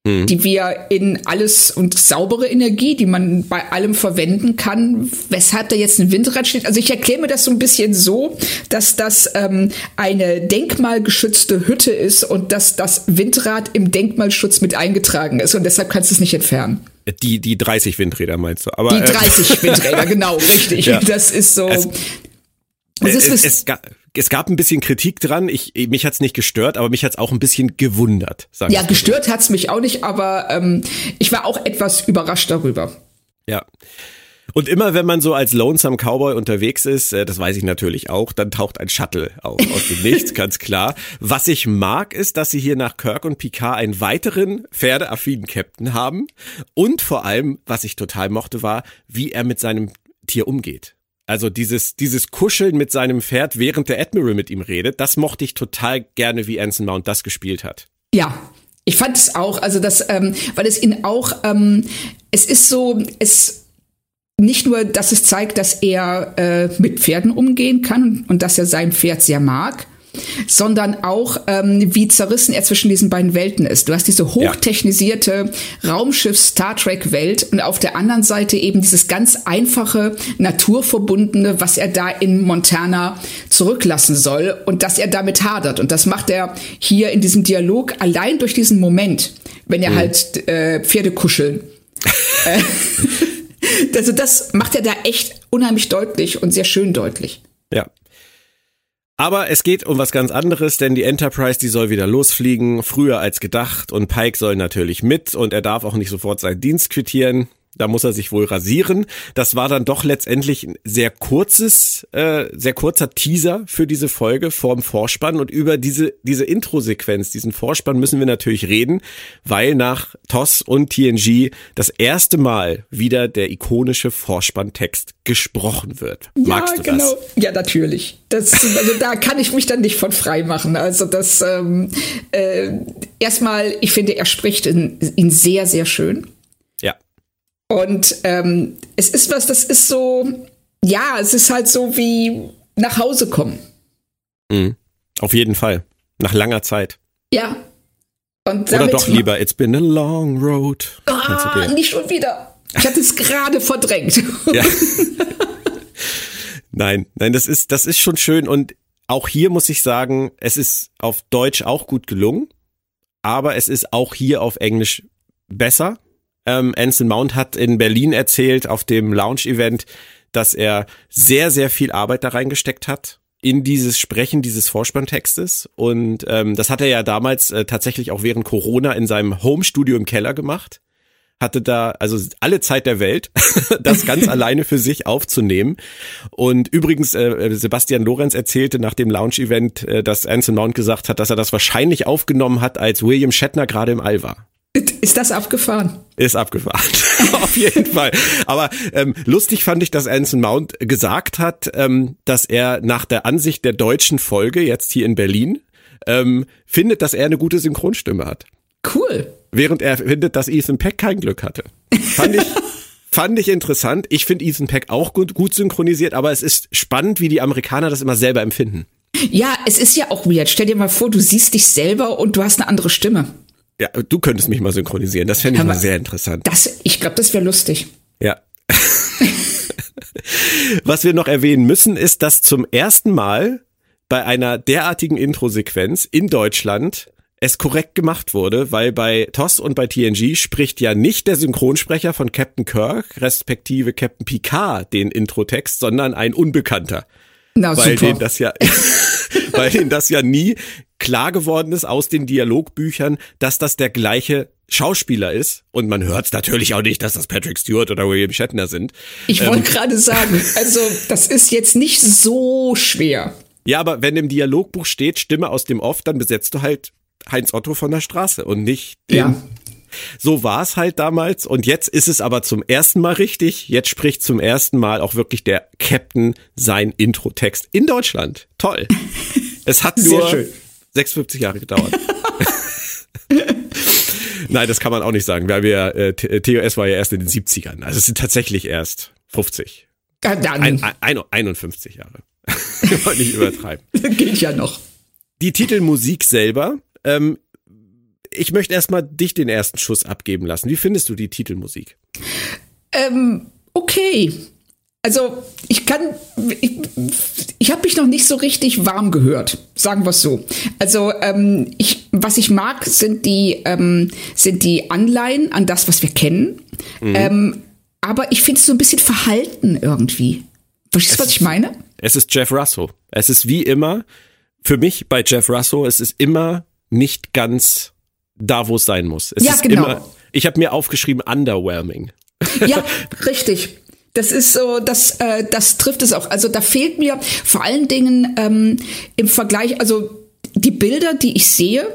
mhm. die wir in alles und saubere Energie, die man bei allem verwenden kann, weshalb da jetzt ein Windrad steht. Also ich erkläre mir das so ein bisschen so, dass das ähm, eine denkmalgeschützte Hütte ist und dass das Windrad im Denkmalschutz mit eingetragen ist und deshalb kannst du es nicht entfernen. Die, die 30 Windräder meinst du? Aber, die 30 äh, Windräder, genau, richtig. Ja. Das ist so. Es, es, es, es, es gab ein bisschen Kritik dran. Ich, mich hat's nicht gestört, aber mich hat's auch ein bisschen gewundert. ja, gestört hat's mich auch nicht, aber ähm, ich war auch etwas überrascht darüber. Ja. Und immer wenn man so als Lonesome Cowboy unterwegs ist, äh, das weiß ich natürlich auch, dann taucht ein Shuttle auf aus dem Nichts, ganz klar. Was ich mag, ist, dass sie hier nach Kirk und Picard einen weiteren pferdeaffinen Captain haben. Und vor allem, was ich total mochte, war, wie er mit seinem Tier umgeht. Also dieses, dieses Kuscheln mit seinem Pferd, während der Admiral mit ihm redet, das mochte ich total gerne, wie Anson Mount das gespielt hat. Ja, ich fand es auch, also das, ähm, weil es ihn auch, ähm, es ist so, es nicht nur, dass es zeigt, dass er äh, mit Pferden umgehen kann und dass er sein Pferd sehr mag, sondern auch, ähm, wie zerrissen er zwischen diesen beiden Welten ist. Du hast diese hochtechnisierte ja. Raumschiff Star Trek Welt und auf der anderen Seite eben dieses ganz einfache, naturverbundene, was er da in Montana zurücklassen soll und dass er damit hadert. Und das macht er hier in diesem Dialog allein durch diesen Moment, wenn er mhm. halt äh, Pferde kuscheln. Äh, also das macht er da echt unheimlich deutlich und sehr schön deutlich. Ja, aber es geht um was ganz anderes, denn die Enterprise, die soll wieder losfliegen, früher als gedacht und Pike soll natürlich mit und er darf auch nicht sofort seinen Dienst quittieren. Da muss er sich wohl rasieren. Das war dann doch letztendlich ein sehr kurzes, äh, sehr kurzer Teaser für diese Folge vorm Vorspann. Und über diese, diese Intro-Sequenz, diesen Vorspann müssen wir natürlich reden, weil nach TOS und TNG das erste Mal wieder der ikonische Vorspanntext gesprochen wird. Magst ja, du genau. das? Ja, natürlich. Das, also da kann ich mich dann nicht von frei machen. Also das ähm, äh, erstmal, ich finde, er spricht ihn sehr, sehr schön. Und ähm, es ist was, das ist so, ja, es ist halt so wie nach Hause kommen. Mhm. Auf jeden Fall. Nach langer Zeit. Ja. Und Oder doch lieber, it's been a long road. Ah, nicht schon wieder. Ich hatte es gerade verdrängt. Ja. nein, nein, das ist, das ist schon schön. Und auch hier muss ich sagen, es ist auf Deutsch auch gut gelungen. Aber es ist auch hier auf Englisch besser. Ähm, Anson Mount hat in Berlin erzählt auf dem Lounge-Event, dass er sehr, sehr viel Arbeit da reingesteckt hat in dieses Sprechen dieses Vorspanntextes. Und ähm, das hat er ja damals äh, tatsächlich auch während Corona in seinem Home-Studio im Keller gemacht. Hatte da also alle Zeit der Welt, das ganz alleine für sich aufzunehmen. Und übrigens, äh, Sebastian Lorenz erzählte nach dem Lounge-Event, äh, dass Anson Mount gesagt hat, dass er das wahrscheinlich aufgenommen hat, als William Shatner gerade im All war. Ist das abgefahren? Ist abgefahren. Auf jeden Fall. Aber ähm, lustig fand ich, dass Anson Mount gesagt hat, ähm, dass er nach der Ansicht der deutschen Folge jetzt hier in Berlin ähm, findet, dass er eine gute Synchronstimme hat. Cool. Während er findet, dass Ethan Peck kein Glück hatte. Fand ich, fand ich interessant. Ich finde Ethan Peck auch gut, gut synchronisiert, aber es ist spannend, wie die Amerikaner das immer selber empfinden. Ja, es ist ja auch weird. Stell dir mal vor, du siehst dich selber und du hast eine andere Stimme. Ja, du könntest mich mal synchronisieren. Das fände ich mal sehr interessant. Das, ich glaube, das wäre lustig. Ja. Was wir noch erwähnen müssen, ist, dass zum ersten Mal bei einer derartigen Intro-Sequenz in Deutschland es korrekt gemacht wurde, weil bei TOS und bei TNG spricht ja nicht der Synchronsprecher von Captain Kirk, respektive Captain Picard, den Intro-Text, sondern ein Unbekannter. Na, weil super. den das ja, weil denen das ja nie klar geworden ist aus den Dialogbüchern, dass das der gleiche Schauspieler ist. Und man hört es natürlich auch nicht, dass das Patrick Stewart oder William Shatner sind. Ich wollte ähm, gerade sagen, also das ist jetzt nicht so schwer. Ja, aber wenn im Dialogbuch steht Stimme aus dem Off, dann besetzt du halt Heinz Otto von der Straße und nicht den Ja. so war es halt damals und jetzt ist es aber zum ersten Mal richtig. Jetzt spricht zum ersten Mal auch wirklich der Captain sein Intro-Text in Deutschland. Toll. Es hat Sehr nur schön. 56 Jahre gedauert. Nein, das kann man auch nicht sagen, weil wir äh, TOS war ja erst in den 70ern. Also es sind tatsächlich erst 50. Ja, dann Ein, ein, ein, 51 Jahre. Wollen nicht übertreiben. geht ja noch. Die Titelmusik selber, ähm, ich möchte erstmal dich den ersten Schuss abgeben lassen. Wie findest du die Titelmusik? Ähm, okay. Also ich kann, ich, ich habe mich noch nicht so richtig warm gehört, sagen wir es so. Also ähm, ich, was ich mag, sind die, ähm, sind die Anleihen an das, was wir kennen. Ähm, aber ich finde es so ein bisschen verhalten irgendwie. Verstehst du, was ich meine? Es ist Jeff Russo. Es ist wie immer, für mich bei Jeff Russo, es ist immer nicht ganz da, wo es sein muss. Es Ja, genau. immer, ich habe mir aufgeschrieben, underwhelming. Ja, richtig. Das ist so, das, äh, das trifft es auch. Also da fehlt mir vor allen Dingen ähm, im Vergleich, also die Bilder, die ich sehe,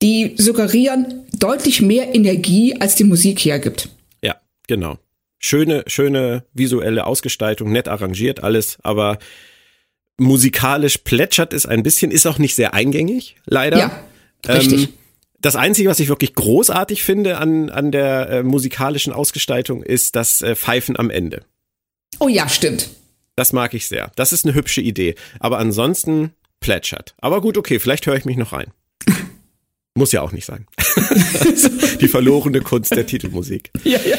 die suggerieren deutlich mehr Energie, als die Musik hergibt. Ja, genau. Schöne, schöne visuelle Ausgestaltung, nett arrangiert alles, aber musikalisch plätschert es ein bisschen, ist auch nicht sehr eingängig, leider. Ja, richtig. Ähm, das Einzige, was ich wirklich großartig finde an, an der äh, musikalischen Ausgestaltung, ist das äh, Pfeifen am Ende. Oh ja, stimmt. Das mag ich sehr. Das ist eine hübsche Idee. Aber ansonsten plätschert. Aber gut, okay, vielleicht höre ich mich noch rein. Muss ja auch nicht sein. Die verlorene Kunst der Titelmusik. Ja, ja.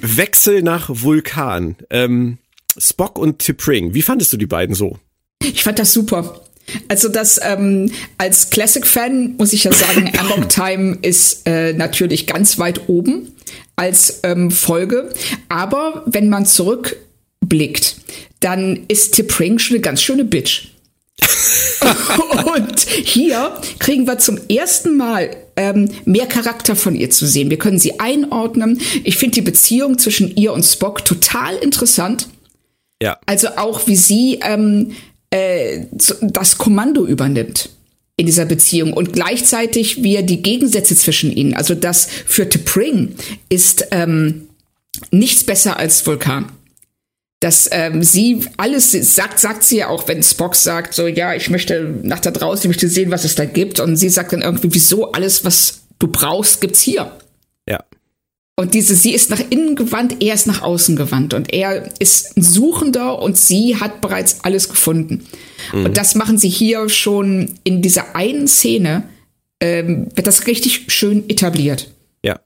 Wechsel nach Vulkan. Ähm, Spock und T'Pring. Wie fandest du die beiden so? Ich fand das super. Also das ähm, als Classic-Fan muss ich ja sagen, Amok Time ist äh, natürlich ganz weit oben als ähm, Folge. Aber wenn man zurückblickt, dann ist T'Pring schon eine ganz schöne Bitch. Und hier kriegen wir zum ersten Mal ähm, mehr Charakter von ihr zu sehen. Wir können sie einordnen. Ich finde die Beziehung zwischen ihr und Spock total interessant. Ja. Also auch wie sie ähm, äh, das Kommando übernimmt in dieser Beziehung und gleichzeitig wir die Gegensätze zwischen ihnen. Also das für T'Pring ist ähm, nichts besser als Vulkan. Dass ähm, sie alles sagt, sagt sie ja auch, wenn Spock sagt, so ja, ich möchte nach da draußen, ich möchte sehen, was es da gibt. Und sie sagt dann irgendwie, wieso alles, was du brauchst, gibt's hier. Ja. Und diese, sie ist nach innen gewandt, er ist nach außen gewandt. Und er ist ein Suchender und sie hat bereits alles gefunden. Und das machen sie hier schon in dieser einen Szene, ähm, wird das richtig schön etabliert. Ja.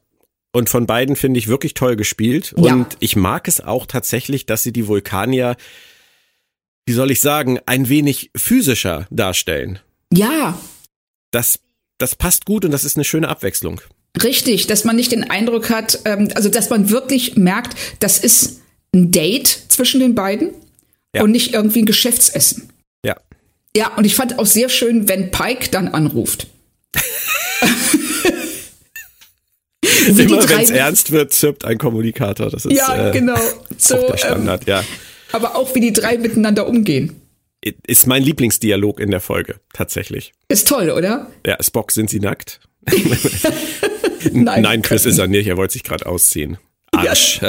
Und von beiden finde ich wirklich toll gespielt. Ja. Und ich mag es auch tatsächlich, dass sie die Vulkanier, wie soll ich sagen, ein wenig physischer darstellen. Ja, Das, das passt gut und das ist eine schöne Abwechslung. richtig, dass man nicht den Eindruck hat, ähm, also dass man wirklich merkt, das ist ein Date zwischen den beiden Ja. und nicht irgendwie ein Geschäftsessen. Ja. Ja, und ich fand auch sehr schön, wenn Pike dann anruft. Immer wenn es ernst wird, zirpt ein Kommunikator. Das ist Ja, äh, genau. So, der ähm, Standard, ja. aber auch wie die drei miteinander umgehen. Ist mein Lieblingsdialog in der Folge, tatsächlich. Ist toll, oder? Ja, Spock, sind Sie nackt? Nein. Nein, Chris ist er nicht, er wollte sich gerade ausziehen. Arsch.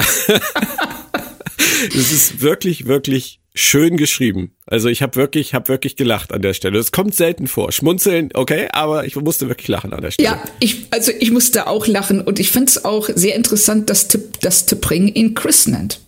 Es ist wirklich, wirklich schön geschrieben. Also ich habe wirklich, habe wirklich gelacht an der Stelle. Es kommt selten vor. Schmunzeln, okay, aber ich musste wirklich lachen an der Stelle. Ja, ich, also ich musste auch lachen und ich finde es auch sehr interessant, dass, Tip, dass Tipring ihn Chris nennt.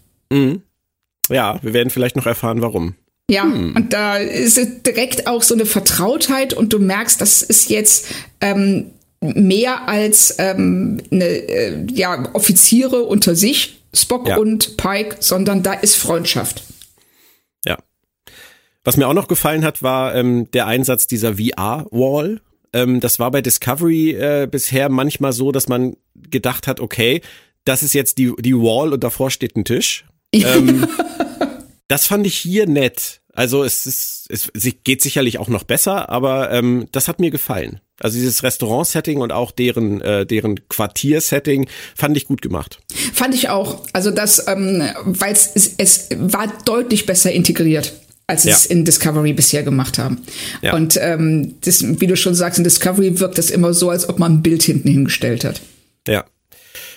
Ja, wir werden vielleicht noch erfahren, warum. Ja, und da ist es direkt auch so eine Vertrautheit und du merkst, das ist jetzt ähm, mehr als ähm, eine, äh, ja, Offiziere unter sich, Spock Ja. und Pike, sondern da ist Freundschaft. Was mir auch noch gefallen hat, war ähm, der Einsatz dieser VR-Wall. Ähm, das war bei Discovery äh, bisher manchmal so, dass man gedacht hat, okay, das ist jetzt die, die Wall und davor steht ein Tisch. Ähm, das fand ich hier nett. Also es ist, es, es geht sicherlich auch noch besser, aber ähm, das hat mir gefallen. Also dieses Restaurant-Setting und auch deren, äh, deren Quartier-Setting fand ich gut gemacht. Fand ich auch. Also das, ähm, weil es, es war deutlich besser integriert. Als sie Ja. es in Discovery bisher gemacht haben. Ja. Und ähm, das, wie du schon sagst, in Discovery wirkt das immer so, als ob man ein Bild hinten hingestellt hat. Ja.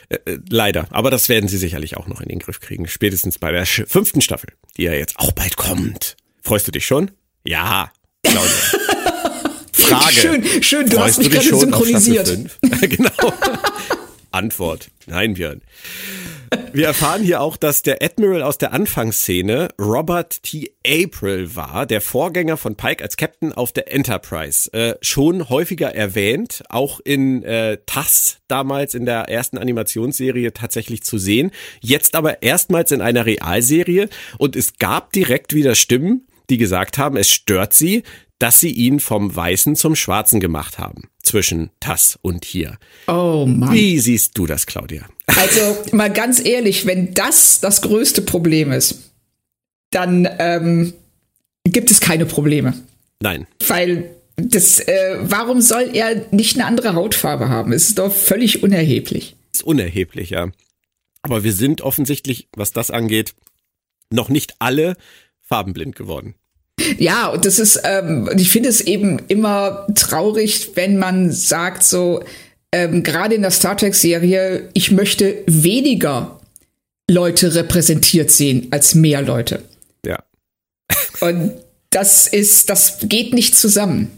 Äh, äh, leider. Aber das werden sie sicherlich auch noch in den Griff kriegen. Spätestens bei der fünften Staffel, die ja jetzt auch bald kommt. Freust du dich schon? Ja. Claudia. Frage. Schön, schön, du Freust hast mich dich gerade synchronisiert. Genau. Antwort. Nein, Björn. Wir erfahren hier auch, dass der Admiral aus der Anfangsszene Robert T. April war, der Vorgänger von Pike als Captain auf der Enterprise. Äh, schon häufiger erwähnt, auch in äh, TAS damals in der ersten Animationsserie tatsächlich zu sehen. Jetzt aber erstmals in einer Realserie und es gab direkt wieder Stimmen, die gesagt haben, es stört sie, dass sie ihn vom Weißen zum Schwarzen gemacht haben. Zwischen TAS und hier. Oh Mann. Wie siehst du das, Claudia? Also mal ganz ehrlich, wenn das das größte Problem ist, dann ähm, gibt es keine Probleme. Nein. Weil das, äh, warum soll er nicht eine andere Hautfarbe haben? Es ist doch völlig unerheblich. ist unerheblich, ja. Aber wir sind offensichtlich, was das angeht, noch nicht alle farbenblind geworden. Ja, und das ist, ähm, ich finde es eben immer traurig, wenn man sagt, so, ähm, gerade in der Star Trek-Serie, ich möchte weniger Leute repräsentiert sehen als mehr Leute. Ja. Und das ist, das geht nicht zusammen.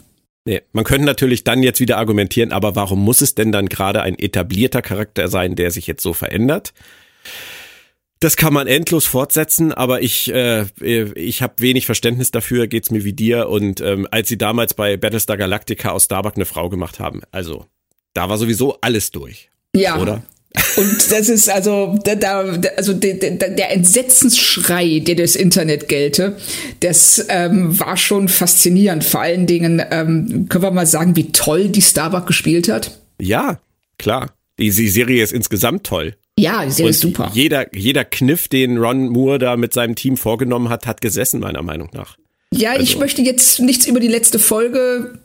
Nee, man könnte natürlich dann jetzt wieder argumentieren, aber warum muss es denn dann gerade ein etablierter Charakter sein, der sich jetzt so verändert? Das kann man endlos fortsetzen, aber ich, äh, ich habe wenig Verständnis dafür, geht's mir wie dir. Und ähm, als sie damals bei Battlestar Galactica aus Starbuck eine Frau gemacht haben, also da war sowieso alles durch. Ja. Oder? Und das ist also, da, da, also der, der, der Entsetzensschrei, der durchs Internet gelte, das ähm, war schon faszinierend. Vor allen Dingen ähm, können wir mal sagen, wie toll die Starbuck gespielt hat. Ja, klar. Die, die Serie ist insgesamt toll. Ja, die Serie Und ist super. Jeder, jeder Kniff, den Ron Moore da mit seinem Team vorgenommen hat, hat gesessen, meiner Meinung nach. Ja, ich also- möchte jetzt nichts über die letzte Folge.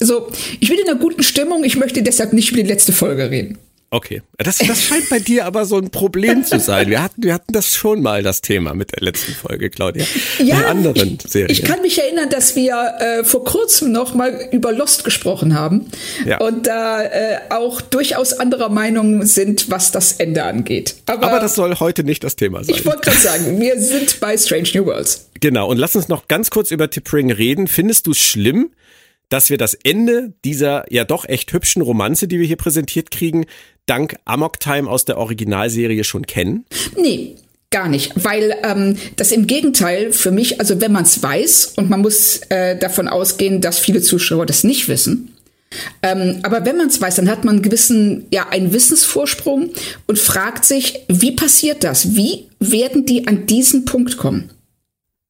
Also, ich bin in einer guten Stimmung, ich möchte deshalb nicht über die letzte Folge reden. Okay. Das, das scheint bei dir aber so ein Problem zu sein. Wir hatten, wir hatten das schon mal, das Thema mit der letzten Folge, Claudia. in anderen ich, Serien. ich kann mich erinnern, dass wir äh, vor kurzem noch mal über Lost gesprochen haben Ja. und da äh, auch durchaus anderer Meinung sind, was das Ende angeht. Aber, aber das soll heute nicht das Thema sein. ich wollte gerade sagen, wir sind bei Strange New Worlds. Genau. Und lass uns noch ganz kurz über Tippring reden. Findest du es schlimm, dass wir das Ende dieser ja doch echt hübschen Romanze, die wir hier präsentiert kriegen, dank Amok Time aus der Originalserie schon kennen? Nee, gar nicht, weil ähm, das im Gegenteil für mich, also wenn man es weiß und man muss äh, davon ausgehen, dass viele Zuschauer das nicht wissen. Ähm, aber wenn man es weiß, dann hat man einen gewissen, ja, einen Wissensvorsprung und fragt sich, wie passiert das? Wie werden die an diesen Punkt kommen?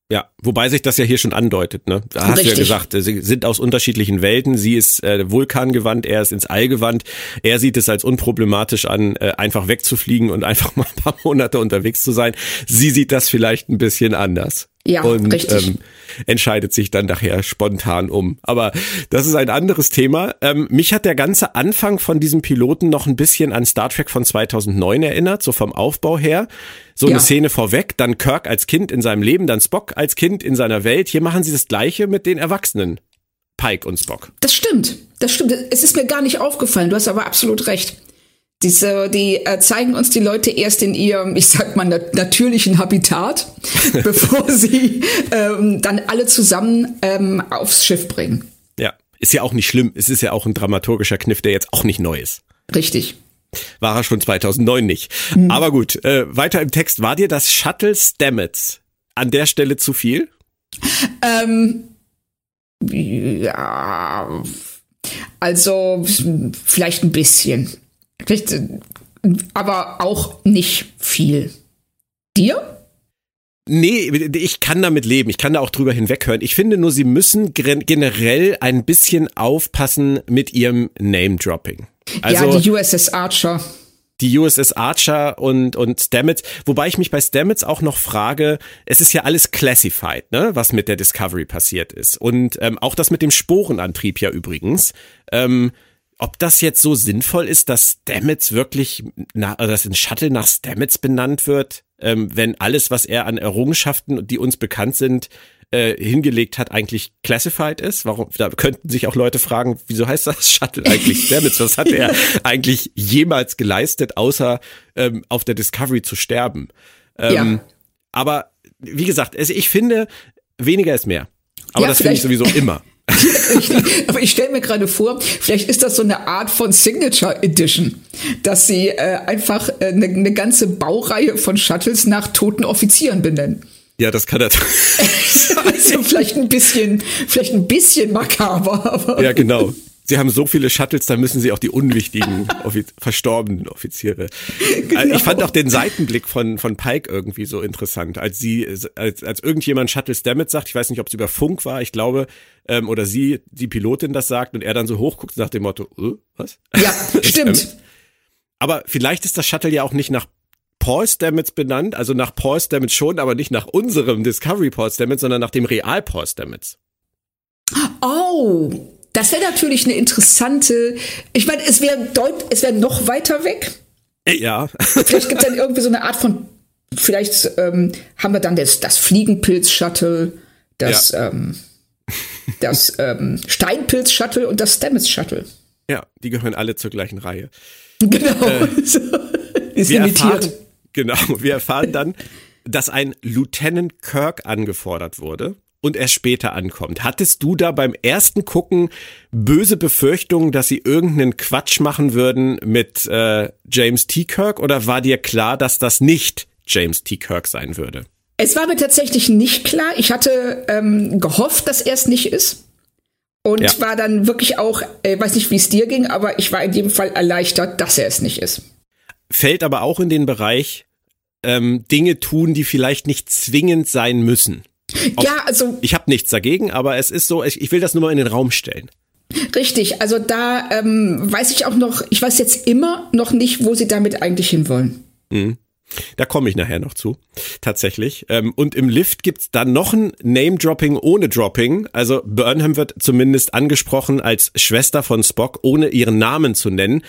Ja, wobei sich das ja hier schon andeutet, ne? Da hast du ja gesagt, sie sind aus unterschiedlichen Welten. Sie ist äh, vulkangewandt, er ist ins All gewandt. Er sieht es als unproblematisch an, äh, einfach wegzufliegen und einfach mal ein paar Monate unterwegs zu sein. Sie sieht das vielleicht ein bisschen anders. Ja, und, richtig. Ähm, entscheidet sich dann nachher spontan um. Aber das ist ein anderes Thema. Ähm, mich hat der ganze Anfang von diesem Piloten noch ein bisschen an Star Trek von 2009 erinnert, so vom Aufbau her. So Ja. eine Szene vorweg, dann Kirk als Kind in seinem Leben, dann Spock als Kind in seiner Welt. Hier machen sie das Gleiche mit den Erwachsenen. Pike und Spock. Das stimmt, das stimmt. Es ist mir gar nicht aufgefallen. Du hast aber absolut recht. Diese, die äh, zeigen uns die Leute erst in ihrem, ich sag mal, nat natürlichen Habitat, bevor sie ähm, dann alle zusammen ähm, aufs Schiff bringen. Ja, ist ja auch nicht schlimm. Es ist ja auch ein dramaturgischer Kniff, der jetzt auch nicht neu ist. Richtig. War er schon 2009 nicht. Hm. Aber gut, äh, weiter im Text. War dir das Shuttle Stamets an der Stelle zu viel? Ähm, ja, also vielleicht ein bisschen. Vielleicht, aber auch nicht viel. Dir? Nee, ich kann damit leben. Ich kann da auch drüber hinweghören. Ich finde nur, sie müssen generell ein bisschen aufpassen mit ihrem Name-Dropping. Also ja, die USS Archer. die USS Archer und, und Stamets. Wobei ich mich bei Stamets auch noch frage, es ist ja alles classified, ne, was mit der Discovery passiert ist. Und ähm, auch das mit dem Sporenantrieb ja übrigens. Ähm, ob das jetzt so sinnvoll ist, dass Stamets wirklich, na, oder dass ein Shuttle nach Stamets benannt wird, ähm, wenn alles, was er an Errungenschaften, die uns bekannt sind, äh, hingelegt hat, eigentlich classified ist. Warum? Da könnten sich auch Leute fragen, wieso heißt das Shuttle eigentlich Stamets? Was hat er eigentlich jemals geleistet, außer ähm, auf der Discovery zu sterben? Ähm, ja. Aber wie gesagt, also ich finde, weniger ist mehr. Aber ja, das finde ich sowieso immer. Aber ich stelle mir gerade vor, vielleicht ist das so eine Art von Signature Edition, dass sie äh, einfach äh, eine, eine ganze Baureihe von Shuttles nach toten Offizieren benennen. Ja, das kann er. also vielleicht ein bisschen, vielleicht ein bisschen makaber. Aber ja, genau. Sie haben so viele Shuttles, da müssen sie auch die unwichtigen Offiz verstorbenen Offiziere. Genau. Ich fand auch den Seitenblick von von Pike irgendwie so interessant, als sie als als irgendjemand Shuttle Stamets sagt, ich weiß nicht, ob es über Funk war, ich glaube, ähm, oder sie die Pilotin das sagt und er dann so hochguckt nach dem Motto, äh, was? Ja, stimmt. aber vielleicht ist das Shuttle ja auch nicht nach Paul Stamets benannt, also nach Paul Stamets schon, aber nicht nach unserem Discovery Paul Stamets, sondern nach dem Real Paul Stamets. Oh, das wäre natürlich eine interessante. Ich meine, es wäre es wäre noch weiter weg. Ja. Vielleicht gibt es dann irgendwie so eine Art von. Vielleicht ähm, haben wir dann das, das Fliegenpilz-Shuttle, das, ja. ähm, das ähm, Steinpilz-Shuttle und das Stamets-Shuttle. Ja, die gehören alle zur gleichen Reihe. Genau. Äh, ist wir erfahren, Genau, wir erfahren dann, dass ein Lieutenant Kirk angefordert wurde und er später ankommt. Hattest du da beim ersten Gucken böse Befürchtungen, dass sie irgendeinen Quatsch machen würden mit äh, James T. Kirk oder war dir klar, dass das nicht James T. Kirk sein würde? Es war mir tatsächlich nicht klar. Ich hatte ähm, gehofft, dass er es nicht ist. Und ja. war dann wirklich auch, äh, weiß nicht, wie es dir ging, aber ich war in jedem Fall erleichtert, dass er es nicht ist. Fällt aber auch in den Bereich, ähm, Dinge tun, die vielleicht nicht zwingend sein müssen. Ob, ja, also. Ich habe nichts dagegen, aber es ist so, ich, ich will das nur mal in den Raum stellen. Richtig, also da ähm, weiß ich auch noch, ich weiß jetzt immer noch nicht, wo sie damit eigentlich hinwollen. Mhm. Da komme ich nachher noch zu, tatsächlich. Ähm, und im Lift gibt's dann noch ein Name-Dropping ohne Dropping. Also Burnham wird zumindest angesprochen als Schwester von Spock, ohne ihren Namen zu nennen.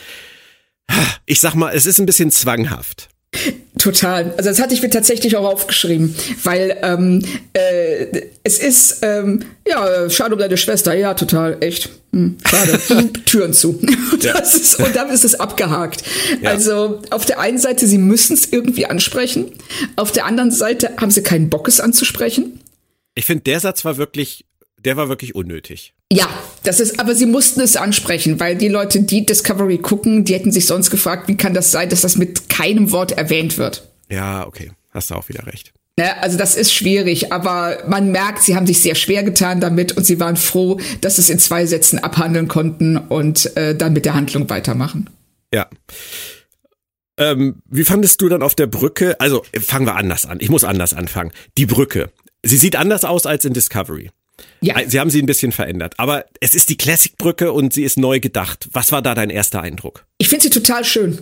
Ich sag mal, es ist ein bisschen zwanghaft. Total. Also das hatte ich mir tatsächlich auch aufgeschrieben, weil ähm, äh, es ist ähm, ja schade um deine Schwester. Ja, total, echt. Hm, schade. Türen zu. Ja. Ist, und dann ist es abgehakt. Ja. Also auf der einen Seite, sie müssen es irgendwie ansprechen. Auf der anderen Seite haben sie keinen Bock, es anzusprechen. Ich finde, der Satz war wirklich der war wirklich unnötig. Ja, das ist, aber sie mussten es ansprechen, weil die Leute, die Discovery gucken, die hätten sich sonst gefragt, wie kann das sein, dass das mit keinem Wort erwähnt wird. Ja, okay, hast du auch wieder recht. Ja, also das ist schwierig, aber man merkt, sie haben sich sehr schwer getan damit und sie waren froh, dass sie es in zwei Sätzen abhandeln konnten und äh, dann mit der Handlung weitermachen. Ja. Ähm, wie fandest du dann auf der Brücke? Also fangen wir anders an. Ich muss anders anfangen. Die Brücke. Sie sieht anders aus als in Discovery. Ja. Sie haben sie ein bisschen verändert. Aber es ist die Classic-Brücke und sie ist neu gedacht. Was war da dein erster Eindruck? Ich finde sie total schön.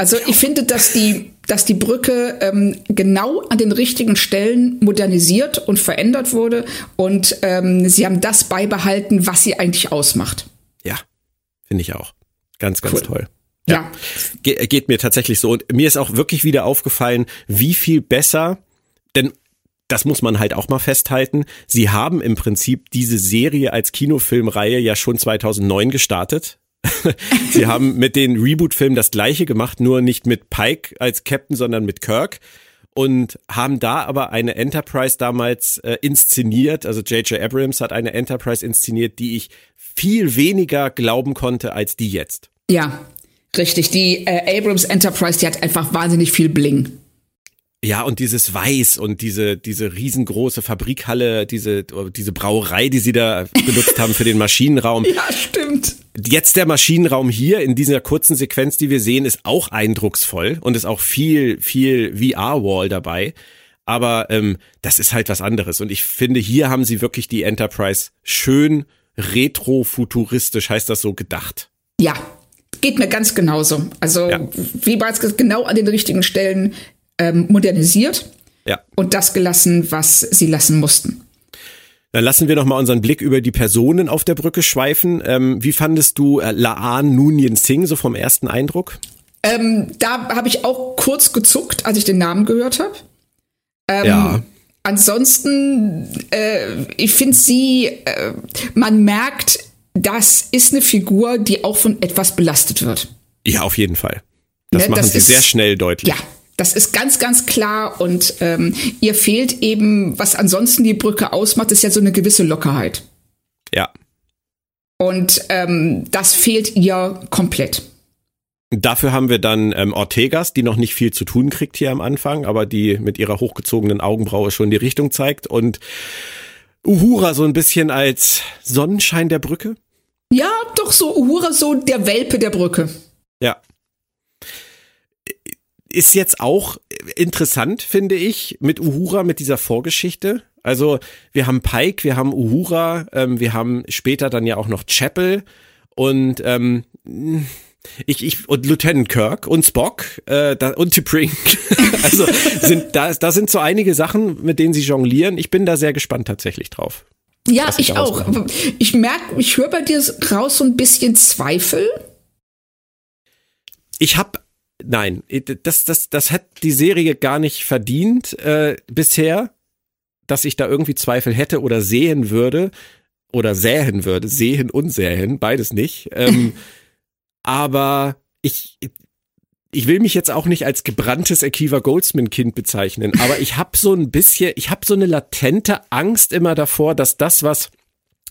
Also ich finde, dass die, dass die Brücke ähm, genau an den richtigen Stellen modernisiert und verändert wurde und ähm, sie haben das beibehalten, was sie eigentlich ausmacht. Ja, finde ich auch. Ganz, ganz cool. toll. Ja. ja. Ge geht mir tatsächlich so. Und mir ist auch wirklich wieder aufgefallen, wie viel besser, denn das muss man halt auch mal festhalten. Sie haben im Prinzip diese Serie als Kinofilmreihe ja schon 2009 gestartet. Sie haben mit den Reboot-Filmen das gleiche gemacht, nur nicht mit Pike als Captain, sondern mit Kirk und haben da aber eine Enterprise damals äh, inszeniert. Also J.J. Abrams hat eine Enterprise inszeniert, die ich viel weniger glauben konnte als die jetzt. Ja, richtig. Die äh, Abrams Enterprise, die hat einfach wahnsinnig viel Bling. Ja, und dieses Weiß und diese, diese riesengroße Fabrikhalle, diese, diese Brauerei, die sie da benutzt haben für den Maschinenraum. Ja, stimmt. Jetzt der Maschinenraum hier in dieser kurzen Sequenz, die wir sehen, ist auch eindrucksvoll und ist auch viel, viel VR-Wall dabei. Aber ähm, das ist halt was anderes. Und ich finde, hier haben sie wirklich die Enterprise schön retro-futuristisch, heißt das so, gedacht. Ja, Geht mir ganz genauso. Also, ja. wie bereits genau an den richtigen Stellen ähm, modernisiert ja. und das gelassen, was sie lassen mussten. Dann lassen wir noch mal unseren Blick über die Personen auf der Brücke schweifen. Ähm, wie fandest du äh, Laan Nunien Singh so vom ersten Eindruck? Ähm, da habe ich auch kurz gezuckt, als ich den Namen gehört habe. Ähm, ja. ansonsten, äh, ich finde sie, äh, man merkt, das ist eine Figur, die auch von etwas belastet wird. Ja, auf jeden Fall. Das ne, machen das sie ist, sehr schnell deutlich. Ja, das ist ganz, ganz klar und ähm, ihr fehlt eben, was ansonsten die Brücke ausmacht, ist ja so eine gewisse Lockerheit. Ja. Und ähm, das fehlt ihr komplett. Dafür haben wir dann ähm, Ortegas, die noch nicht viel zu tun kriegt hier am Anfang, aber die mit ihrer hochgezogenen Augenbraue schon die Richtung zeigt und Uhura so ein bisschen als Sonnenschein der Brücke. Ja, doch so Uhura so der Welpe der Brücke. Ist jetzt auch interessant, finde ich, mit Uhura, mit dieser Vorgeschichte. Also wir haben Pike, wir haben Uhura, ähm, wir haben später dann ja auch noch Chapel und ähm, ich, ich und Lieutenant Kirk und Spock äh, da, und T'Pring. also sind da, da sind so einige Sachen, mit denen sie jonglieren. Ich bin da sehr gespannt tatsächlich drauf. Ja, ich auch. Ich merke, ich höre bei dir raus so ein bisschen Zweifel. Ich habe nein, das das das hat die Serie gar nicht verdient äh, bisher, dass ich da irgendwie Zweifel hätte oder sehen würde oder sähen würde, sehen und sähen, beides nicht. Ähm, aber ich, ich will mich jetzt auch nicht als gebranntes Akiva Goldsman Kind bezeichnen, aber ich habe so ein bisschen, ich habe so eine latente Angst immer davor, dass das, was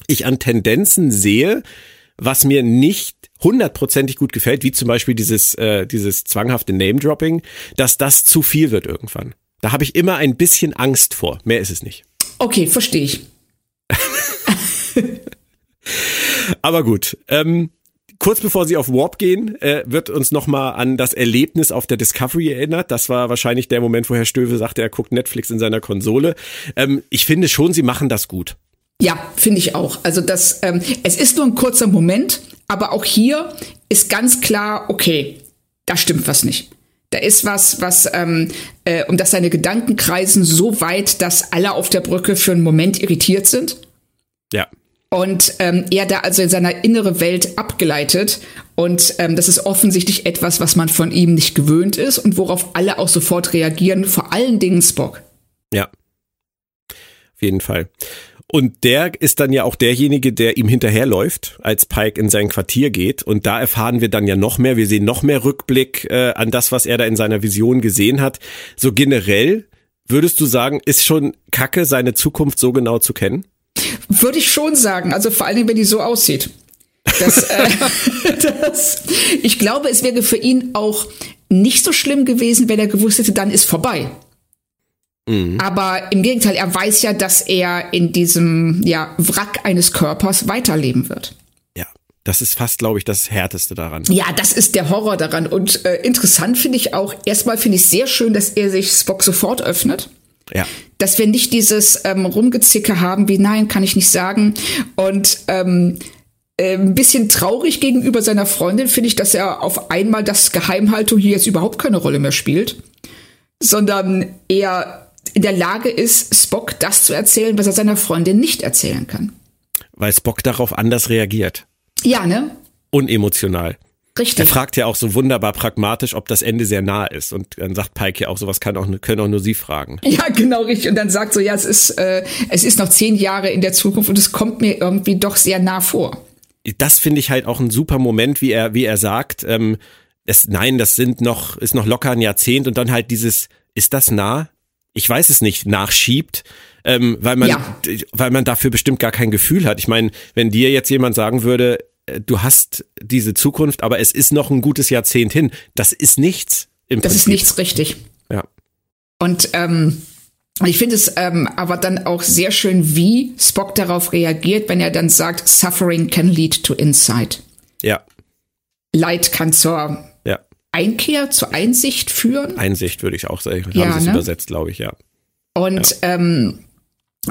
ich an Tendenzen sehe, was mir nicht hundertprozentig gut gefällt, wie zum Beispiel dieses, äh, dieses zwanghafte Name-Dropping, dass das zu viel wird irgendwann. Da habe ich immer ein bisschen Angst vor. Mehr ist es nicht. Okay, verstehe ich. Aber gut. Ähm, kurz bevor sie auf Warp gehen, äh, wird uns nochmal an das Erlebnis auf der Discovery erinnert. Das war wahrscheinlich der Moment, wo Herr Stöve sagte, er guckt Netflix in seiner Konsole. Ähm, ich finde schon, sie machen das gut. Ja, finde ich auch. Also das, ähm, es ist nur ein kurzer Moment, aber auch hier ist ganz klar, okay, da stimmt was nicht. Da ist was, was, ähm, äh, um das seine Gedanken kreisen so weit, dass alle auf der Brücke für einen Moment irritiert sind. Ja. Und ähm, er da also in seiner innere Welt abgeleitet. Und ähm, das ist offensichtlich etwas, was man von ihm nicht gewöhnt ist und worauf alle auch sofort reagieren, vor allen Dingen Spock. Ja. Auf jeden Fall. Und der ist dann ja auch derjenige, der ihm hinterherläuft, als Pike in sein Quartier geht. Und da erfahren wir dann ja noch mehr. Wir sehen noch mehr Rückblick äh, an das, was er da in seiner Vision gesehen hat. So generell würdest du sagen, ist schon Kacke, seine Zukunft so genau zu kennen? Würde ich schon sagen. Also vor allen Dingen, wenn die so aussieht. Das, äh, das, ich glaube, es wäre für ihn auch nicht so schlimm gewesen, wenn er gewusst hätte, dann ist vorbei. Mhm. Aber im Gegenteil, er weiß ja, dass er in diesem ja, Wrack eines Körpers weiterleben wird. Ja, das ist fast, glaube ich, das Härteste daran. Ja, das ist der Horror daran. Und äh, interessant finde ich auch, erstmal finde ich sehr schön, dass er sich Spock sofort öffnet. Ja. Dass wir nicht dieses ähm, Rumgezicke haben, wie nein, kann ich nicht sagen. Und ähm, äh, ein bisschen traurig gegenüber seiner Freundin finde ich, dass er auf einmal das Geheimhaltung hier jetzt überhaupt keine Rolle mehr spielt, sondern er in der Lage ist, Spock das zu erzählen, was er seiner Freundin nicht erzählen kann. Weil Spock darauf anders reagiert. Ja, ne? Unemotional. Richtig. Er fragt ja auch so wunderbar pragmatisch, ob das Ende sehr nah ist. Und dann sagt Pike ja auch, sowas kann auch, können auch nur Sie fragen. Ja, genau richtig. Und dann sagt so, ja, es ist, äh, es ist noch zehn Jahre in der Zukunft und es kommt mir irgendwie doch sehr nah vor. Das finde ich halt auch ein super Moment, wie er, wie er sagt, ähm, es, nein, das sind noch, ist noch locker ein Jahrzehnt und dann halt dieses, ist das nah? Ich weiß es nicht, nachschiebt. Ähm, weil man, ja. weil man dafür bestimmt gar kein Gefühl hat. Ich meine, wenn dir jetzt jemand sagen würde, äh, du hast diese Zukunft, aber es ist noch ein gutes Jahrzehnt hin. Das ist nichts. Im das Prinzip. ist nichts richtig. Ja. Und ähm, ich finde es ähm, aber dann auch sehr schön, wie Spock darauf reagiert, wenn er dann sagt, Suffering can lead to insight. Ja. Leid kann zur. Einkehr, zur Einsicht führen. Einsicht würde ich auch sagen. Haben ja, sie es ne? übersetzt, glaube ich, ja. Und ja. ähm,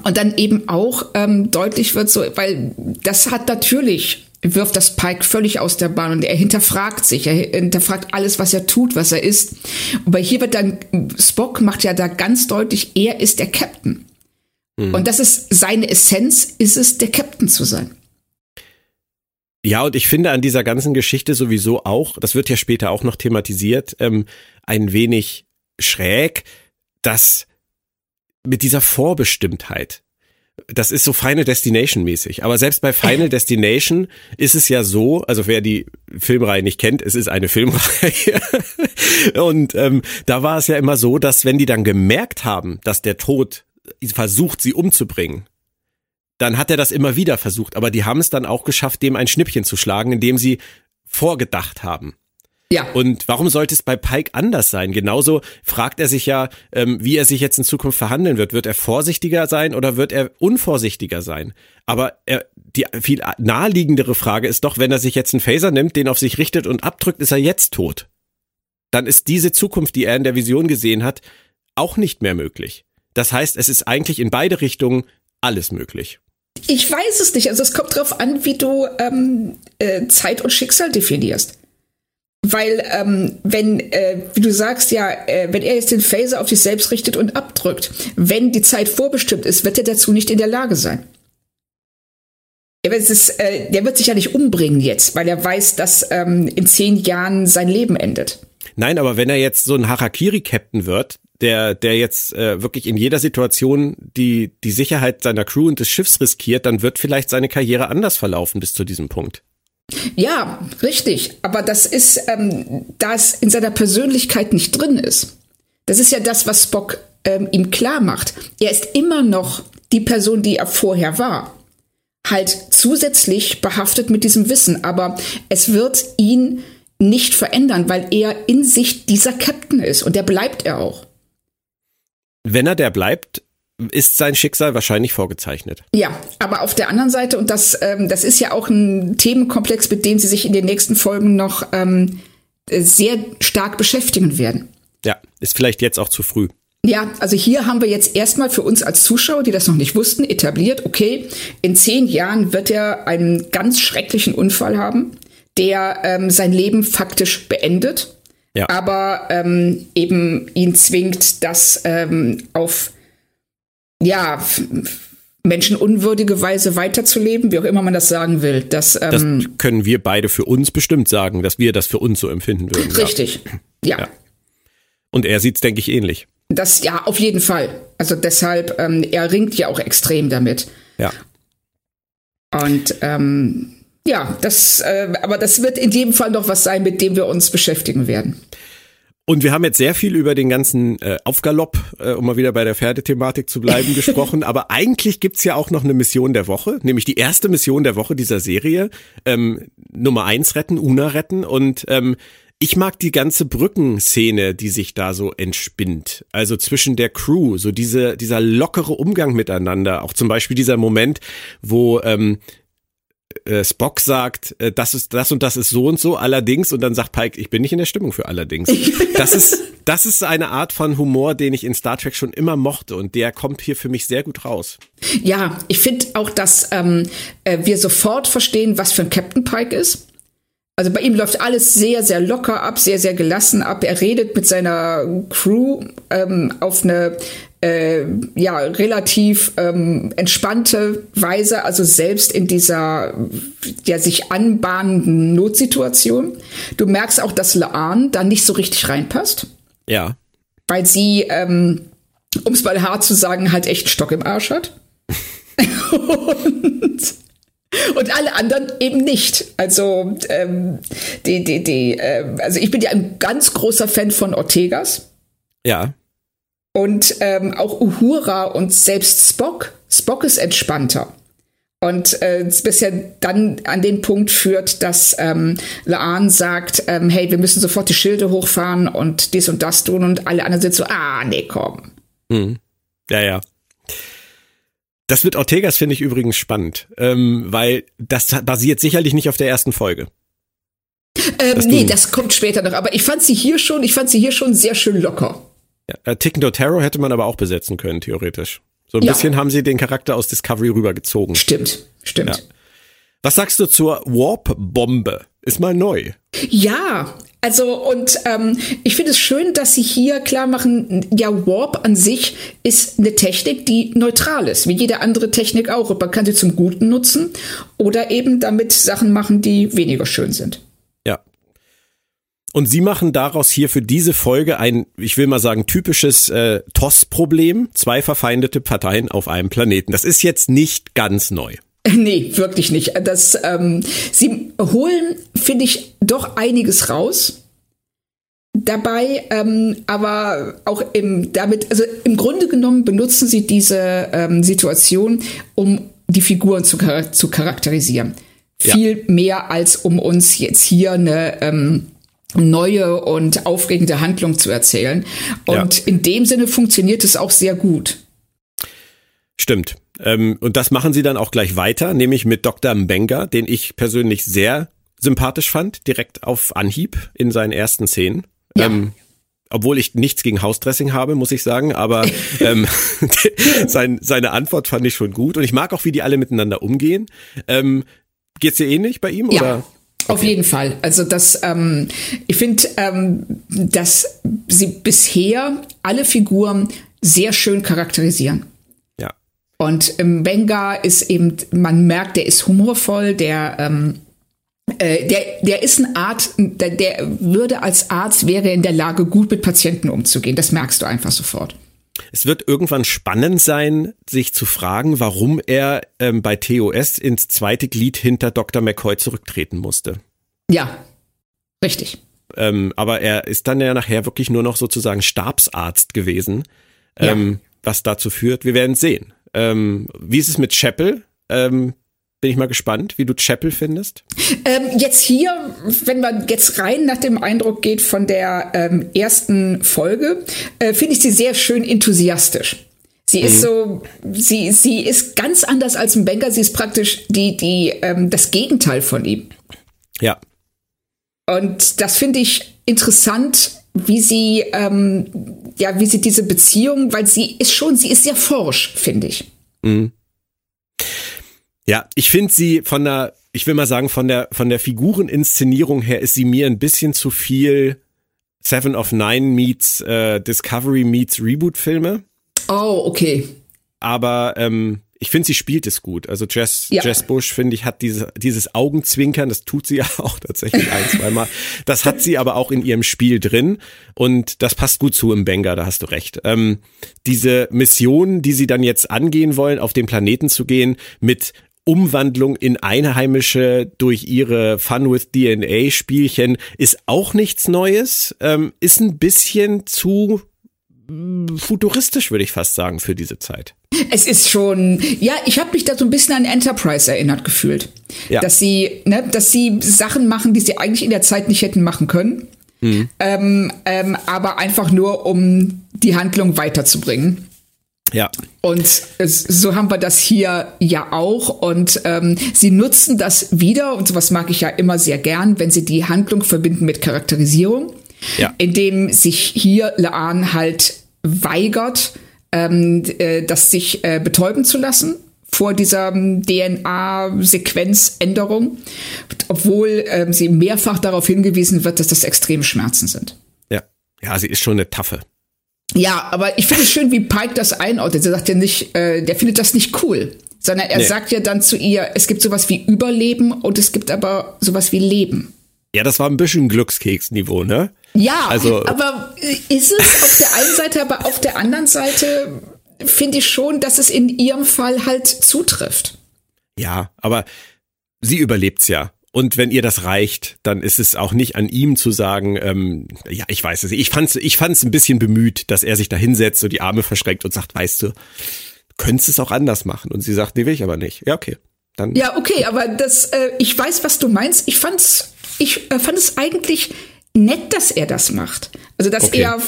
und dann eben auch ähm, deutlich wird so, weil das hat natürlich wirft das Pike völlig aus der Bahn und er hinterfragt sich, er hinterfragt alles, was er tut, was er ist. Aber hier wird dann, Spock macht ja da ganz deutlich, er ist der Captain. Mhm. Und das ist seine Essenz, ist es, der Captain zu sein. Ja, und ich finde an dieser ganzen Geschichte sowieso auch, das wird ja später auch noch thematisiert, ähm, ein wenig schräg, dass mit dieser Vorbestimmtheit. Das ist so Final Destination mäßig. Aber selbst bei Final Destination ist es ja so, also wer die Filmreihe nicht kennt, es ist eine Filmreihe. Und ähm, da war es ja immer so, dass wenn die dann gemerkt haben, dass der Tod versucht, sie umzubringen, dann hat er das immer wieder versucht. Aber die haben es dann auch geschafft, dem ein Schnippchen zu schlagen, indem sie vorgedacht haben. Ja. Und warum sollte es bei Pike anders sein? Genauso fragt er sich ja, ähm, wie er sich jetzt in Zukunft verhandeln wird. Wird er vorsichtiger sein oder wird er unvorsichtiger sein? Aber er, die viel naheliegendere Frage ist doch, wenn er sich jetzt einen Phaser nimmt, den auf sich richtet und abdrückt, ist er jetzt tot. Dann ist diese Zukunft, die er in der Vision gesehen hat, auch nicht mehr möglich. Das heißt, es ist eigentlich in beide Richtungen alles möglich. Ich weiß es nicht. Also es kommt darauf an, wie du ähm, äh, Zeit und Schicksal definierst. Weil, ähm, wenn, äh, wie du sagst, ja, äh, wenn er jetzt den Phaser auf sich selbst richtet und abdrückt, wenn die Zeit vorbestimmt ist, wird er dazu nicht in der Lage sein. Ist, äh, der wird sich ja nicht umbringen jetzt, weil er weiß, dass ähm, in zehn Jahren sein Leben endet. Nein, aber wenn er jetzt so ein Harakiri-Captain wird, der, der jetzt äh, wirklich in jeder Situation die, die Sicherheit seiner Crew und des Schiffs riskiert, dann wird vielleicht seine Karriere anders verlaufen bis zu diesem Punkt. Ja, richtig. Aber das ist, ähm, da es in seiner Persönlichkeit nicht drin ist. Das ist ja das, was Spock ähm, ihm klar macht. Er ist immer noch die Person, die er vorher war. Halt zusätzlich behaftet mit diesem Wissen. Aber es wird ihn nicht verändern, weil er in sich dieser Captain ist. Und der bleibt er auch. Wenn er der bleibt, ist sein Schicksal wahrscheinlich vorgezeichnet. Ja, aber auf der anderen Seite, und das, ähm, das ist ja auch ein Themenkomplex, mit dem Sie sich in den nächsten Folgen noch ähm, sehr stark beschäftigen werden. Ja, ist vielleicht jetzt auch zu früh. Ja, also hier haben wir jetzt erstmal für uns als Zuschauer, die das noch nicht wussten, etabliert, okay, in zehn Jahren wird er einen ganz schrecklichen Unfall haben, der ähm, sein Leben faktisch beendet, ja. aber ähm, eben ihn zwingt, das ähm, auf ja, menschenunwürdige Weise weiterzuleben, wie auch immer man das sagen will. Das, ähm, das können wir beide für uns bestimmt sagen, dass wir das für uns so empfinden würden. Richtig, ja. ja. Und er sieht es, denke ich, ähnlich. Das ja, auf jeden Fall. Also deshalb, ähm, er ringt ja auch extrem damit. Ja. Und ähm, ja, das, äh, aber das wird in jedem Fall noch was sein, mit dem wir uns beschäftigen werden. Und wir haben jetzt sehr viel über den ganzen äh, Aufgalopp, äh, um mal wieder bei der Pferdethematik zu bleiben, gesprochen. Aber eigentlich gibt's ja auch noch eine Mission der Woche, nämlich die erste Mission der Woche dieser Serie. Ähm, Nummer eins retten, Una retten. Und ähm, ich mag die ganze Brückenszene, die sich da so entspinnt. Also zwischen der Crew, so diese, dieser lockere Umgang miteinander. Auch zum Beispiel dieser Moment, wo ähm, äh, Spock sagt, äh, das ist das und das ist so und so, allerdings, und dann sagt Pike, ich bin nicht in der Stimmung für allerdings. Das ist, das ist eine Art von Humor, den ich in Star Trek schon immer mochte und der kommt hier für mich sehr gut raus. Ja, ich finde auch, dass ähm, äh, wir sofort verstehen, was für ein Captain Pike ist. Also bei ihm läuft alles sehr, sehr locker ab, sehr, sehr gelassen ab. Er redet mit seiner Crew ähm, auf eine äh, ja relativ ähm, entspannte Weise, also selbst in dieser ja sich anbahnenden Notsituation. Du merkst auch, dass Laan da nicht so richtig reinpasst. Ja. Weil sie, ähm, um es mal hart zu sagen, halt echt Stock im Arsch hat. und und alle anderen eben nicht. Also ähm, die, die, die, äh, also ich bin ja ein ganz großer Fan von Ortegas. Ja. Und ähm, auch Uhura und selbst Spock. Spock ist entspannter. Und äh, bis er dann an den Punkt führt, dass ähm, Laan sagt, ähm, hey, wir müssen sofort die Schilde hochfahren und dies und das tun und alle anderen sind so, ah, nee, komm. Hm. Ja, ja. Das mit Ortegas finde ich übrigens spannend, ähm, weil das basiert sicherlich nicht auf der ersten Folge. Ähm, nee, das kommt später noch. Aber ich fand sie hier schon, ich fand sie hier schon sehr schön locker. Ja, äh, Ticken Dotero hätte man aber auch besetzen können, theoretisch. So ein ja. bisschen haben sie den Charakter aus Discovery rübergezogen. Stimmt, stimmt. Ja. Was sagst du zur Warp-Bombe? Ist mal neu. Ja, also und ähm, ich finde es schön, dass sie hier klar machen, ja, Warp an sich ist eine Technik, die neutral ist, wie jede andere Technik auch. Und man kann sie zum Guten nutzen oder eben damit Sachen machen, die weniger schön sind. Und Sie machen daraus hier für diese Folge ein, ich will mal sagen, typisches äh, TOS-Problem. Zwei verfeindete Parteien auf einem Planeten. Das ist jetzt nicht ganz neu. Nee, wirklich nicht. Das, ähm, sie holen, finde ich, doch einiges raus dabei, ähm, aber auch im damit, also im Grunde genommen benutzen sie diese ähm, Situation, um die Figuren zu, zu charakterisieren. Ja. Viel mehr als um uns jetzt hier eine ähm, neue und aufregende Handlung zu erzählen. Und ja. in dem Sinne funktioniert es auch sehr gut. Stimmt. Ähm, und das machen sie dann auch gleich weiter, nämlich mit Dr. Mbenga, den ich persönlich sehr sympathisch fand, direkt auf Anhieb in seinen ersten Szenen. Ja. Ähm, obwohl ich nichts gegen Hausdressing habe, muss ich sagen, aber ähm, sein, seine Antwort fand ich schon gut und ich mag auch, wie die alle miteinander umgehen. Ähm, geht's dir ähnlich bei ihm? Ja. Oder? Okay. Auf jeden Fall. Also das, ähm, ich finde, ähm, dass sie bisher alle Figuren sehr schön charakterisieren. Ja. Und im Benga ist eben, man merkt, der ist humorvoll, der ähm, äh, der, der ist ein Arzt, der, der würde als Arzt wäre in der Lage, gut mit Patienten umzugehen. Das merkst du einfach sofort. Es wird irgendwann spannend sein, sich zu fragen, warum er ähm, bei TOS ins zweite Glied hinter Dr. McCoy zurücktreten musste. Ja, richtig. Ähm, aber er ist dann ja nachher wirklich nur noch sozusagen Stabsarzt gewesen, ähm, ja. was dazu führt. Wir werden sehen. Ähm, wie ist es mit Chapel? Bin ich mal gespannt, wie du Chapel findest. Ähm, jetzt hier, wenn man jetzt rein nach dem Eindruck geht von der ähm, ersten Folge, äh, finde ich sie sehr schön enthusiastisch. Sie ist mhm. so, sie, sie ist ganz anders als ein Banker. Sie ist praktisch die, die, ähm, das Gegenteil von ihm. Ja. Und das finde ich interessant, wie sie, ähm, ja, wie sie diese Beziehung, weil sie ist schon, sie ist sehr forsch, finde ich. Mhm. Ja, ich finde sie von der, ich will mal sagen, von der, von der Figureninszenierung her ist sie mir ein bisschen zu viel Seven of Nine meets äh, Discovery meets Reboot-Filme. Oh, okay. Aber ähm, ich finde, sie spielt es gut. Also Jess, ja. Jess Bush, finde ich, hat diese, dieses Augenzwinkern, das tut sie ja auch tatsächlich ein, zweimal. Das hat sie aber auch in ihrem Spiel drin und das passt gut zu im Banger, da hast du recht. Ähm, diese Mission, die sie dann jetzt angehen wollen, auf den Planeten zu gehen, mit Umwandlung in Einheimische durch ihre Fun with DNA Spielchen ist auch nichts Neues, ähm, ist ein bisschen zu mm, futuristisch, würde ich fast sagen, für diese Zeit. Es ist schon, ja, ich habe mich da so ein bisschen an Enterprise erinnert gefühlt. Ja. Dass sie, ne, dass sie Sachen machen, die sie eigentlich in der Zeit nicht hätten machen können. Mhm. Ähm, ähm, aber einfach nur, um die Handlung weiterzubringen. Ja. Und so haben wir das hier ja auch. Und ähm, sie nutzen das wieder, und sowas mag ich ja immer sehr gern, wenn sie die Handlung verbinden mit Charakterisierung. Ja. Indem sich hier Laan halt weigert, ähm, äh, das sich äh, betäuben zu lassen vor dieser ähm, DNA-Sequenzänderung, obwohl ähm, sie mehrfach darauf hingewiesen wird, dass das extreme Schmerzen sind. Ja, ja, sie ist schon eine Taffe. Ja, aber ich finde es schön, wie Pike das einordnet. Er sagt ja nicht, äh, der findet das nicht cool, sondern er nee. sagt ja dann zu ihr, es gibt sowas wie Überleben und es gibt aber sowas wie Leben. Ja, das war ein bisschen Glückskeksniveau, ne? Ja, also, aber ist es auf der einen Seite, aber auf der anderen Seite finde ich schon, dass es in ihrem Fall halt zutrifft. Ja, aber sie überlebt's ja. Und wenn ihr das reicht, dann ist es auch nicht an ihm zu sagen, ähm, ja, ich weiß es. Ich fand's, ich fand's ein bisschen bemüht, dass er sich da hinsetzt und die Arme verschränkt und sagt, weißt du, du könntest es auch anders machen. Und sie sagt, nee, will ich aber nicht. Ja, okay. Dann. Ja, okay, aber das, äh, ich weiß, was du meinst. Ich fand's, ich äh, fand es eigentlich nett, dass er das macht. Also, dass okay. er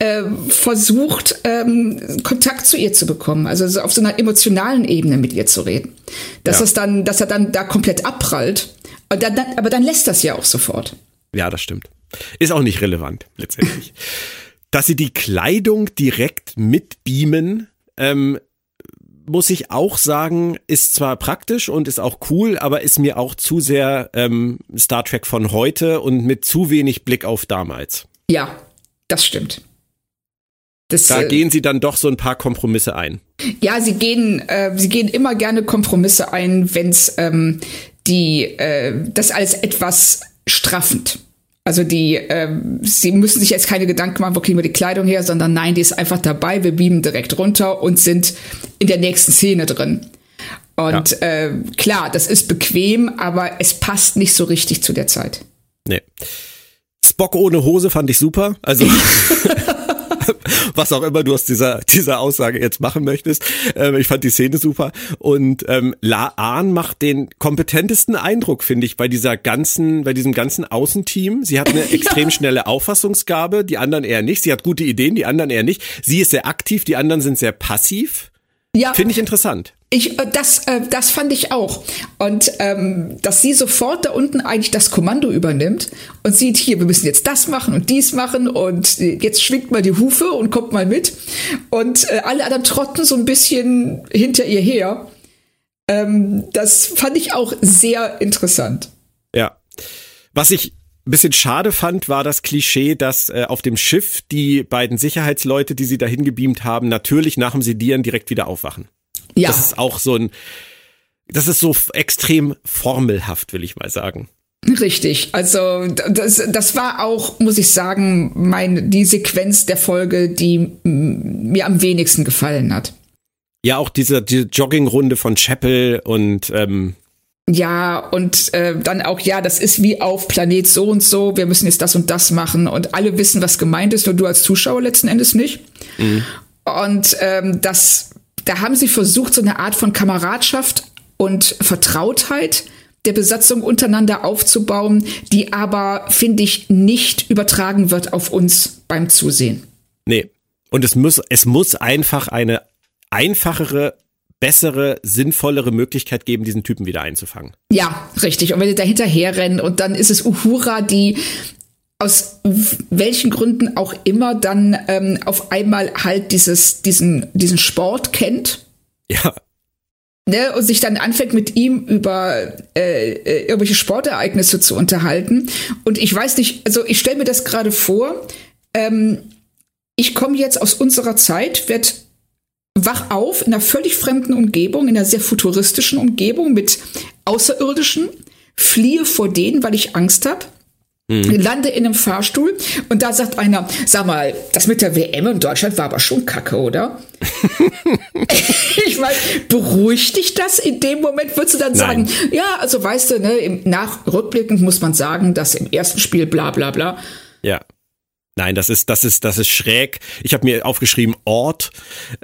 äh, versucht, ähm, Kontakt zu ihr zu bekommen, also so auf so einer emotionalen Ebene mit ihr zu reden. Dass ja. es dann, dass er dann da komplett abprallt aber dann, aber dann lässt das ja auch sofort. Ja, das stimmt. Ist auch nicht relevant, letztendlich. Dass sie die Kleidung direkt mitbeamen, ähm, muss ich auch sagen, ist zwar praktisch und ist auch cool, aber ist mir auch zu sehr ähm, Star Trek von heute und mit zu wenig Blick auf damals. Ja, das stimmt. Das, da äh, gehen sie dann doch so ein paar Kompromisse ein. Ja, sie gehen, äh, sie gehen immer gerne Kompromisse ein, wenn es ähm, die äh, das als etwas straffend. Also die, ähm, sie müssen sich jetzt keine Gedanken machen, wo kriegen wir die Kleidung her, sondern nein, die ist einfach dabei, wir beamen direkt runter und sind in der nächsten Szene drin. Und ja. äh, klar, das ist bequem, aber es passt nicht so richtig zu der Zeit. Nee. Spock ohne Hose fand ich super. Also was auch immer du aus dieser, dieser Aussage jetzt machen möchtest. Ähm, ich fand die Szene super. Und ähm, La An macht den kompetentesten Eindruck, finde ich, bei dieser ganzen, bei diesem ganzen Außenteam. Sie hat eine extrem schnelle Auffassungsgabe, die anderen eher nicht. Sie hat gute Ideen, die anderen eher nicht. Sie ist sehr aktiv, die anderen sind sehr passiv. Ja. Finde ich interessant. Ich, äh, das, äh, das fand ich auch. Und ähm, dass sie sofort da unten eigentlich das Kommando übernimmt und sieht, hier, wir müssen jetzt das machen und dies machen und jetzt schwingt mal die Hufe und kommt mal mit. Und äh, alle anderen trotten so ein bisschen hinter ihr her. Ähm, das fand ich auch sehr interessant. Ja. Was ich bisschen schade fand, war das Klischee, dass äh, auf dem Schiff die beiden Sicherheitsleute, die sie dahin gebeamt haben, natürlich nach dem Sedieren direkt wieder aufwachen. Ja. Das ist auch so ein, das ist so extrem formelhaft, will ich mal sagen. Richtig. Also das, das war auch, muss ich sagen, mein, die Sequenz der Folge, die mir am wenigsten gefallen hat. Ja, auch diese, diese Joggingrunde von Chapel und ähm, ja, und äh, dann auch, ja, das ist wie auf Planet so und so, wir müssen jetzt das und das machen und alle wissen, was gemeint ist, nur du als Zuschauer letzten Endes nicht. Mhm. Und ähm, das, da haben sie versucht, so eine Art von Kameradschaft und Vertrautheit der Besatzung untereinander aufzubauen, die aber, finde ich, nicht übertragen wird auf uns beim Zusehen. Nee. Und es muss, es muss einfach eine einfachere bessere, sinnvollere Möglichkeit geben, diesen Typen wieder einzufangen. Ja, richtig. Und wenn die da hinterherrennen und dann ist es Uhura, die aus welchen Gründen auch immer dann ähm, auf einmal halt dieses, diesen, diesen Sport kennt. Ja. Ne, und sich dann anfängt mit ihm über äh, äh irgendwelche Sportereignisse zu unterhalten. Und ich weiß nicht, also ich stelle mir das gerade vor, ähm, ich komme jetzt aus unserer Zeit, werde wach auf in einer völlig fremden Umgebung, in einer sehr futuristischen Umgebung mit Außerirdischen, fliehe vor denen, weil ich Angst habe. Mhm. Lande in einem Fahrstuhl und da sagt einer, sag mal, das mit der WM in Deutschland war aber schon kacke, oder? ich meine, beruhigt dich das in dem Moment? Würdest du dann Nein. sagen, ja, also weißt du, ne, im Nachrückblickend muss man sagen, dass im ersten Spiel bla bla bla. Ja. Nein, das ist, das ist, das ist schräg. Ich habe mir aufgeschrieben Ort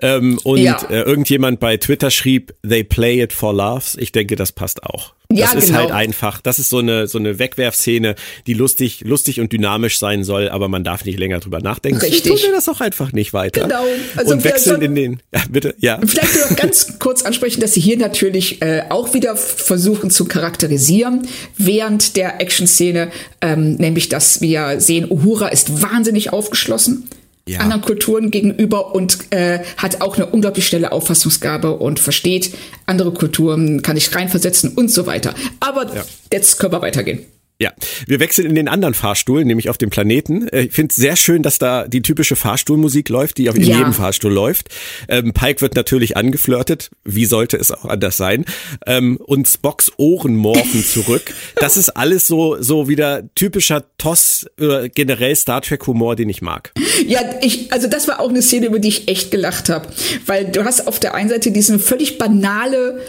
ähm, und ja. äh, irgendjemand bei Twitter schrieb, they play it for laughs. Ich denke, das passt auch. Ja, das ist genau. halt einfach, das ist so eine, so eine Wegwerfszene, die lustig, lustig und dynamisch sein soll, aber man darf nicht länger drüber nachdenken. Richtig. Tun wir das auch einfach nicht weiter. Genau. Also und wechseln in den, ja, bitte, ja. Vielleicht noch ganz kurz ansprechen, dass sie hier natürlich äh, auch wieder versuchen zu charakterisieren während der Action-Szene, ähm, nämlich, dass wir sehen, Uhura ist wahnsinnig aufgeschlossen ja. anderen Kulturen gegenüber und äh, hat auch eine unglaublich schnelle Auffassungsgabe und versteht andere Kulturen, kann ich reinversetzen und so weiter. Aber ja. jetzt können wir weitergehen. Ja, wir wechseln in den anderen Fahrstuhl, nämlich auf dem Planeten. Äh, ich finde es sehr schön, dass da die typische Fahrstuhlmusik läuft, die auf ja. jedem Fahrstuhl läuft. Ähm, Pike wird natürlich angeflirtet, wie sollte es auch anders sein? Ähm, und Spocks Ohren morphen zurück. Das ist alles so so wieder typischer Toss oder generell Star Trek Humor, den ich mag. Ja, ich also das war auch eine Szene, über die ich echt gelacht habe, weil du hast auf der einen Seite diese völlig banale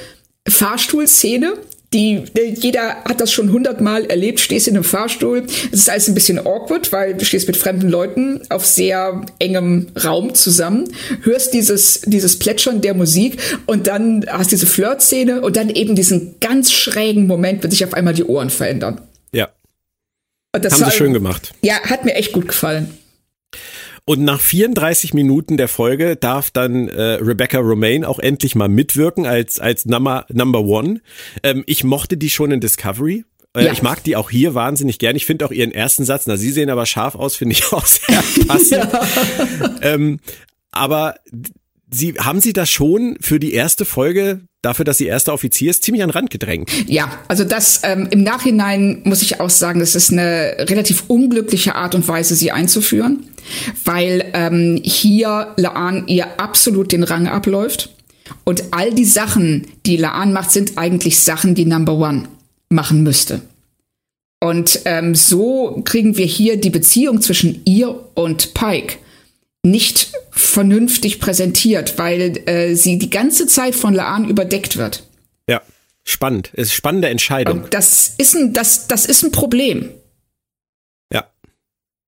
Fahrstuhlszene, die, jeder hat das schon hundertmal erlebt, stehst in einem Fahrstuhl. Es ist alles ein bisschen awkward, weil du stehst mit fremden Leuten auf sehr engem Raum zusammen, hörst dieses, dieses Plätschern der Musik und dann hast diese Flirt-Szene und dann eben diesen ganz schrägen Moment, wenn sich auf einmal die Ohren verändern. Ja. Das Haben war, sie schön gemacht. Ja, hat mir echt gut gefallen. Und nach 34 Minuten der Folge darf dann äh, Rebecca Romaine auch endlich mal mitwirken als, als Number, Number One. Ähm, ich mochte die schon in Discovery. Äh, ja. Ich mag die auch hier wahnsinnig gern. Ich finde auch ihren ersten Satz, na, sie sehen aber scharf aus, finde ich auch sehr passend. ja. ähm, aber Sie, haben Sie das schon für die erste Folge, dafür, dass sie erster Offizier ist, ziemlich an den Rand gedrängt? Ja, also das ähm, im Nachhinein muss ich auch sagen, das ist eine relativ unglückliche Art und Weise, sie einzuführen, weil ähm, hier Laan ihr absolut den Rang abläuft. Und all die Sachen, die Laan macht, sind eigentlich Sachen, die Number One machen müsste. Und ähm, so kriegen wir hier die Beziehung zwischen ihr und Pike nicht vernünftig präsentiert, weil äh, sie die ganze Zeit von Laan überdeckt wird. Ja, spannend. Es ist eine spannende Entscheidung. Und das ist ein, das, das ist ein Problem. Ja.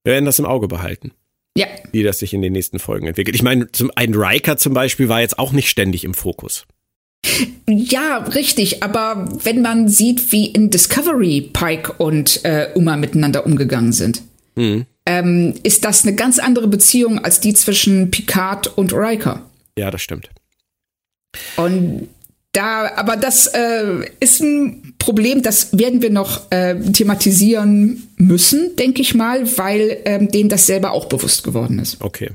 Wir werden das im Auge behalten. Ja. Wie das sich in den nächsten Folgen entwickelt. Ich meine, zum, ein Riker zum Beispiel war jetzt auch nicht ständig im Fokus. Ja, richtig. Aber wenn man sieht, wie in Discovery Pike und äh, Uma miteinander umgegangen sind, mhm. ähm, ist das eine ganz andere Beziehung als die zwischen Picard und Riker. Ja, das stimmt. Und da, aber das äh, ist ein Problem, das werden wir noch äh, thematisieren müssen, denke ich mal, weil ähm, denen das selber auch bewusst geworden ist. Okay.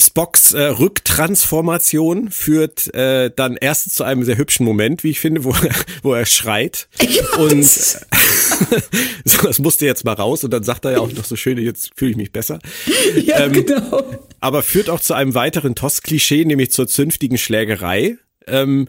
Spocks äh, Rücktransformation führt äh, dann erst zu einem sehr hübschen Moment, wie ich finde, wo, wo er schreit. Ja, und so, das musste jetzt mal raus und dann sagt er ja auch noch so schön, jetzt fühle ich mich besser. Ja, ähm, genau. Aber führt auch zu einem weiteren TOS-Klischee, nämlich zur zünftigen Schlägerei. Ähm,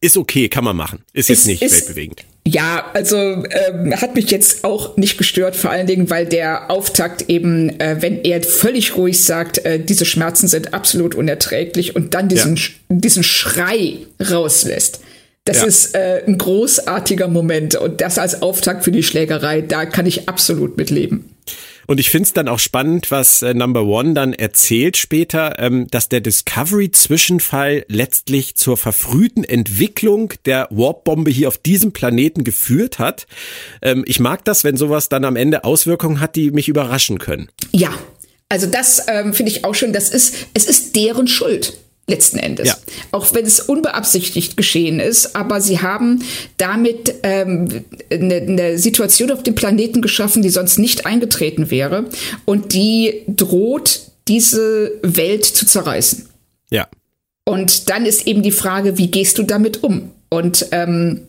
ist okay, kann man machen. Ist jetzt ist, nicht ist, weltbewegend. Ja, also ähm, hat mich jetzt auch nicht gestört, vor allen Dingen, weil der Auftakt eben, äh, wenn er völlig ruhig sagt, äh, diese Schmerzen sind absolut unerträglich und dann diesen, ja. diesen Schrei rauslässt. Das ja. ist äh, ein großartiger Moment und das als Auftakt für die Schlägerei, da kann ich absolut mitleben. Und ich finde es dann auch spannend, was äh, Number One dann erzählt später, ähm, dass der Discovery-Zwischenfall letztlich zur verfrühten Entwicklung der Warp-Bombe hier auf diesem Planeten geführt hat. Ähm, ich mag das, wenn sowas dann am Ende Auswirkungen hat, die mich überraschen können. Ja, also das ähm, finde ich auch schön. Das ist, es ist deren Schuld letzten Endes. Ja. Auch wenn es unbeabsichtigt geschehen ist, aber sie haben damit ähm, eine, eine Situation auf dem Planeten geschaffen, die sonst nicht eingetreten wäre und die droht, diese Welt zu zerreißen. Ja. Und dann ist eben die Frage, wie gehst du damit um? Und ähm,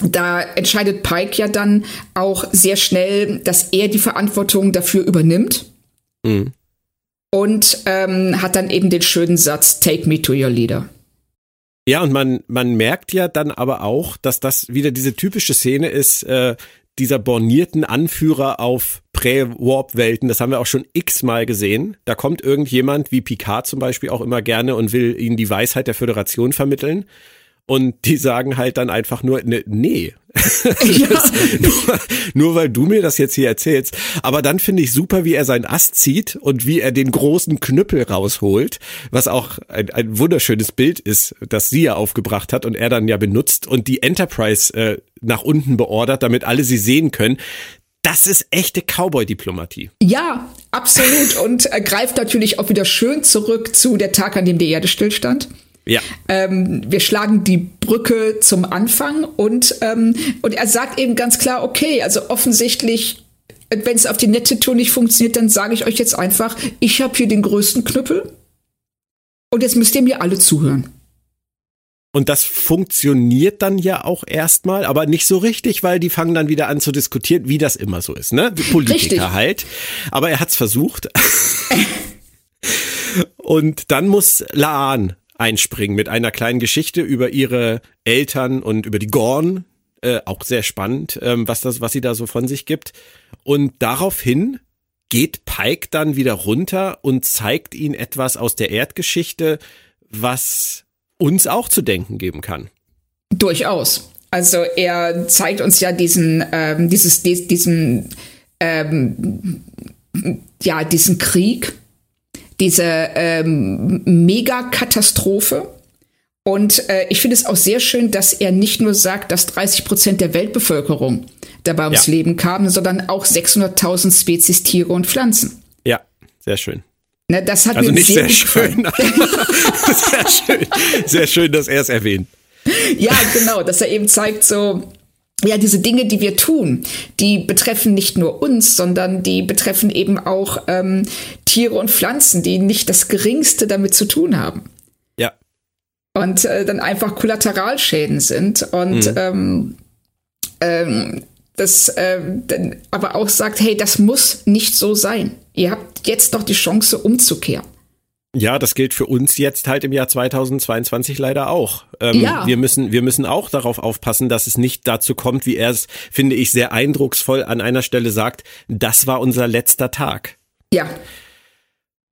da entscheidet Pike ja dann auch sehr schnell, dass er die Verantwortung dafür übernimmt. Mhm und ähm, hat dann eben den schönen Satz, Take me to your leader. Ja, und man, man merkt ja dann aber auch, dass das wieder diese typische Szene ist, äh, dieser bornierten Anführer auf Prä-Warp-Welten. Das haben wir auch schon x-mal gesehen. Da kommt irgendjemand, wie Picard zum Beispiel auch immer gerne und will ihnen die Weisheit der Föderation vermitteln. Und die sagen halt dann einfach nur, ne, nee. Ja. nur, nur, weil du mir das jetzt hier erzählst. Aber dann finde ich super, wie er seinen Ast zieht und wie er den großen Knüppel rausholt, was auch ein, ein wunderschönes Bild ist, das sie ja aufgebracht hat und er dann ja benutzt und die Enterprise äh, nach unten beordert, damit alle sie sehen können. Das ist echte Cowboy-Diplomatie. Ja, absolut. Und er greift natürlich auch wieder schön zurück zu der Tag, an dem die Erde stillstand. Ja. Ähm, wir schlagen die Brücke zum Anfang und, ähm, und er sagt eben ganz klar, okay, also offensichtlich, wenn es auf die nette Tour nicht funktioniert, dann sage ich euch jetzt einfach, ich habe hier den größten Knüppel und jetzt müsst ihr mir alle zuhören. Und das funktioniert dann ja auch erstmal, aber nicht so richtig, weil die fangen dann wieder an zu diskutieren, wie das immer so ist, ne? Politiker richtig. halt. Aber er hat's versucht. Und dann muss Laan einspringen mit einer kleinen Geschichte über ihre Eltern und über die Gorn. Äh, auch sehr spannend, ähm, was das, was sie da so von sich gibt. Und daraufhin geht Pike dann wieder runter und zeigt ihnen etwas aus der Erdgeschichte, was uns auch zu denken geben kann. Durchaus. Also er zeigt uns ja diesen, ähm, dieses, diesen, ähm, ja, diesen Krieg, diese ähm, Megakatastrophe. Und äh, ich finde es auch sehr schön, dass er nicht nur sagt, dass 30 Prozent der Weltbevölkerung dabei ums ja. Leben kamen, sondern auch 600.000 Spezies Tiere und Pflanzen. Ja, sehr schön. Na, das hat also mir nicht sehr, sehr schön. sehr schön. Sehr schön, dass er es erwähnt. Ja, genau, dass er eben zeigt, so, ja, diese Dinge, die wir tun, die betreffen nicht nur uns, sondern die betreffen eben auch ähm, Tiere und Pflanzen, die nicht das Geringste damit zu tun haben. Ja. Und äh, dann einfach Kollateralschäden sind und mhm. ähm, ähm, das äh, dann aber auch sagt, hey, das muss nicht so sein. Ihr habt jetzt noch die Chance umzukehren. Ja, das gilt für uns jetzt halt im Jahr 2022 leider auch. Ähm, ja. Wir müssen, wir müssen auch darauf aufpassen, dass es nicht dazu kommt, wie er es, finde ich, sehr eindrucksvoll an einer Stelle sagt, das war unser letzter Tag. Ja.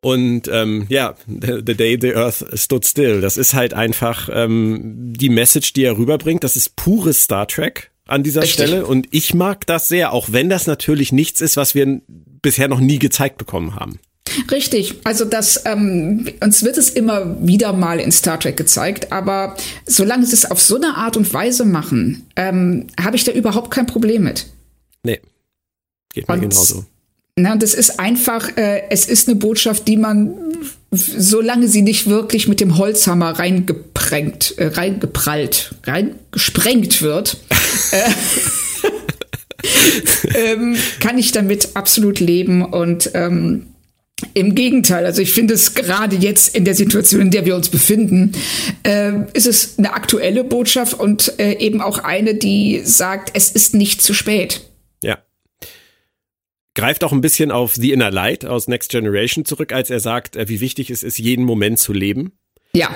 Und ähm, ja, the day the earth stood still. Das ist halt einfach ähm, die Message, die er rüberbringt. Das ist pures Star Trek an dieser Richtig. Stelle. Und ich mag das sehr, auch wenn das natürlich nichts ist, was wir bisher noch nie gezeigt bekommen haben. Richtig, also das ähm, uns wird es immer wieder mal in Star Trek gezeigt, aber solange sie es auf so eine Art und Weise machen, ähm, habe ich da überhaupt kein Problem mit. Nee, geht mir und, genauso. Na, das ist einfach, äh, es ist eine Botschaft, die man, solange sie nicht wirklich mit dem Holzhammer reingeprengt, äh, reingeprallt, reingesprengt wird, äh, ähm, kann ich damit absolut leben und ähm, im Gegenteil, also ich finde es gerade jetzt in der Situation, in der wir uns befinden, äh, ist es eine aktuelle Botschaft und äh, eben auch eine, die sagt, es ist nicht zu spät. Ja. Greift auch ein bisschen auf The Inner Light aus Next Generation zurück, als er sagt, äh, wie wichtig es ist, jeden Moment zu leben. Ja.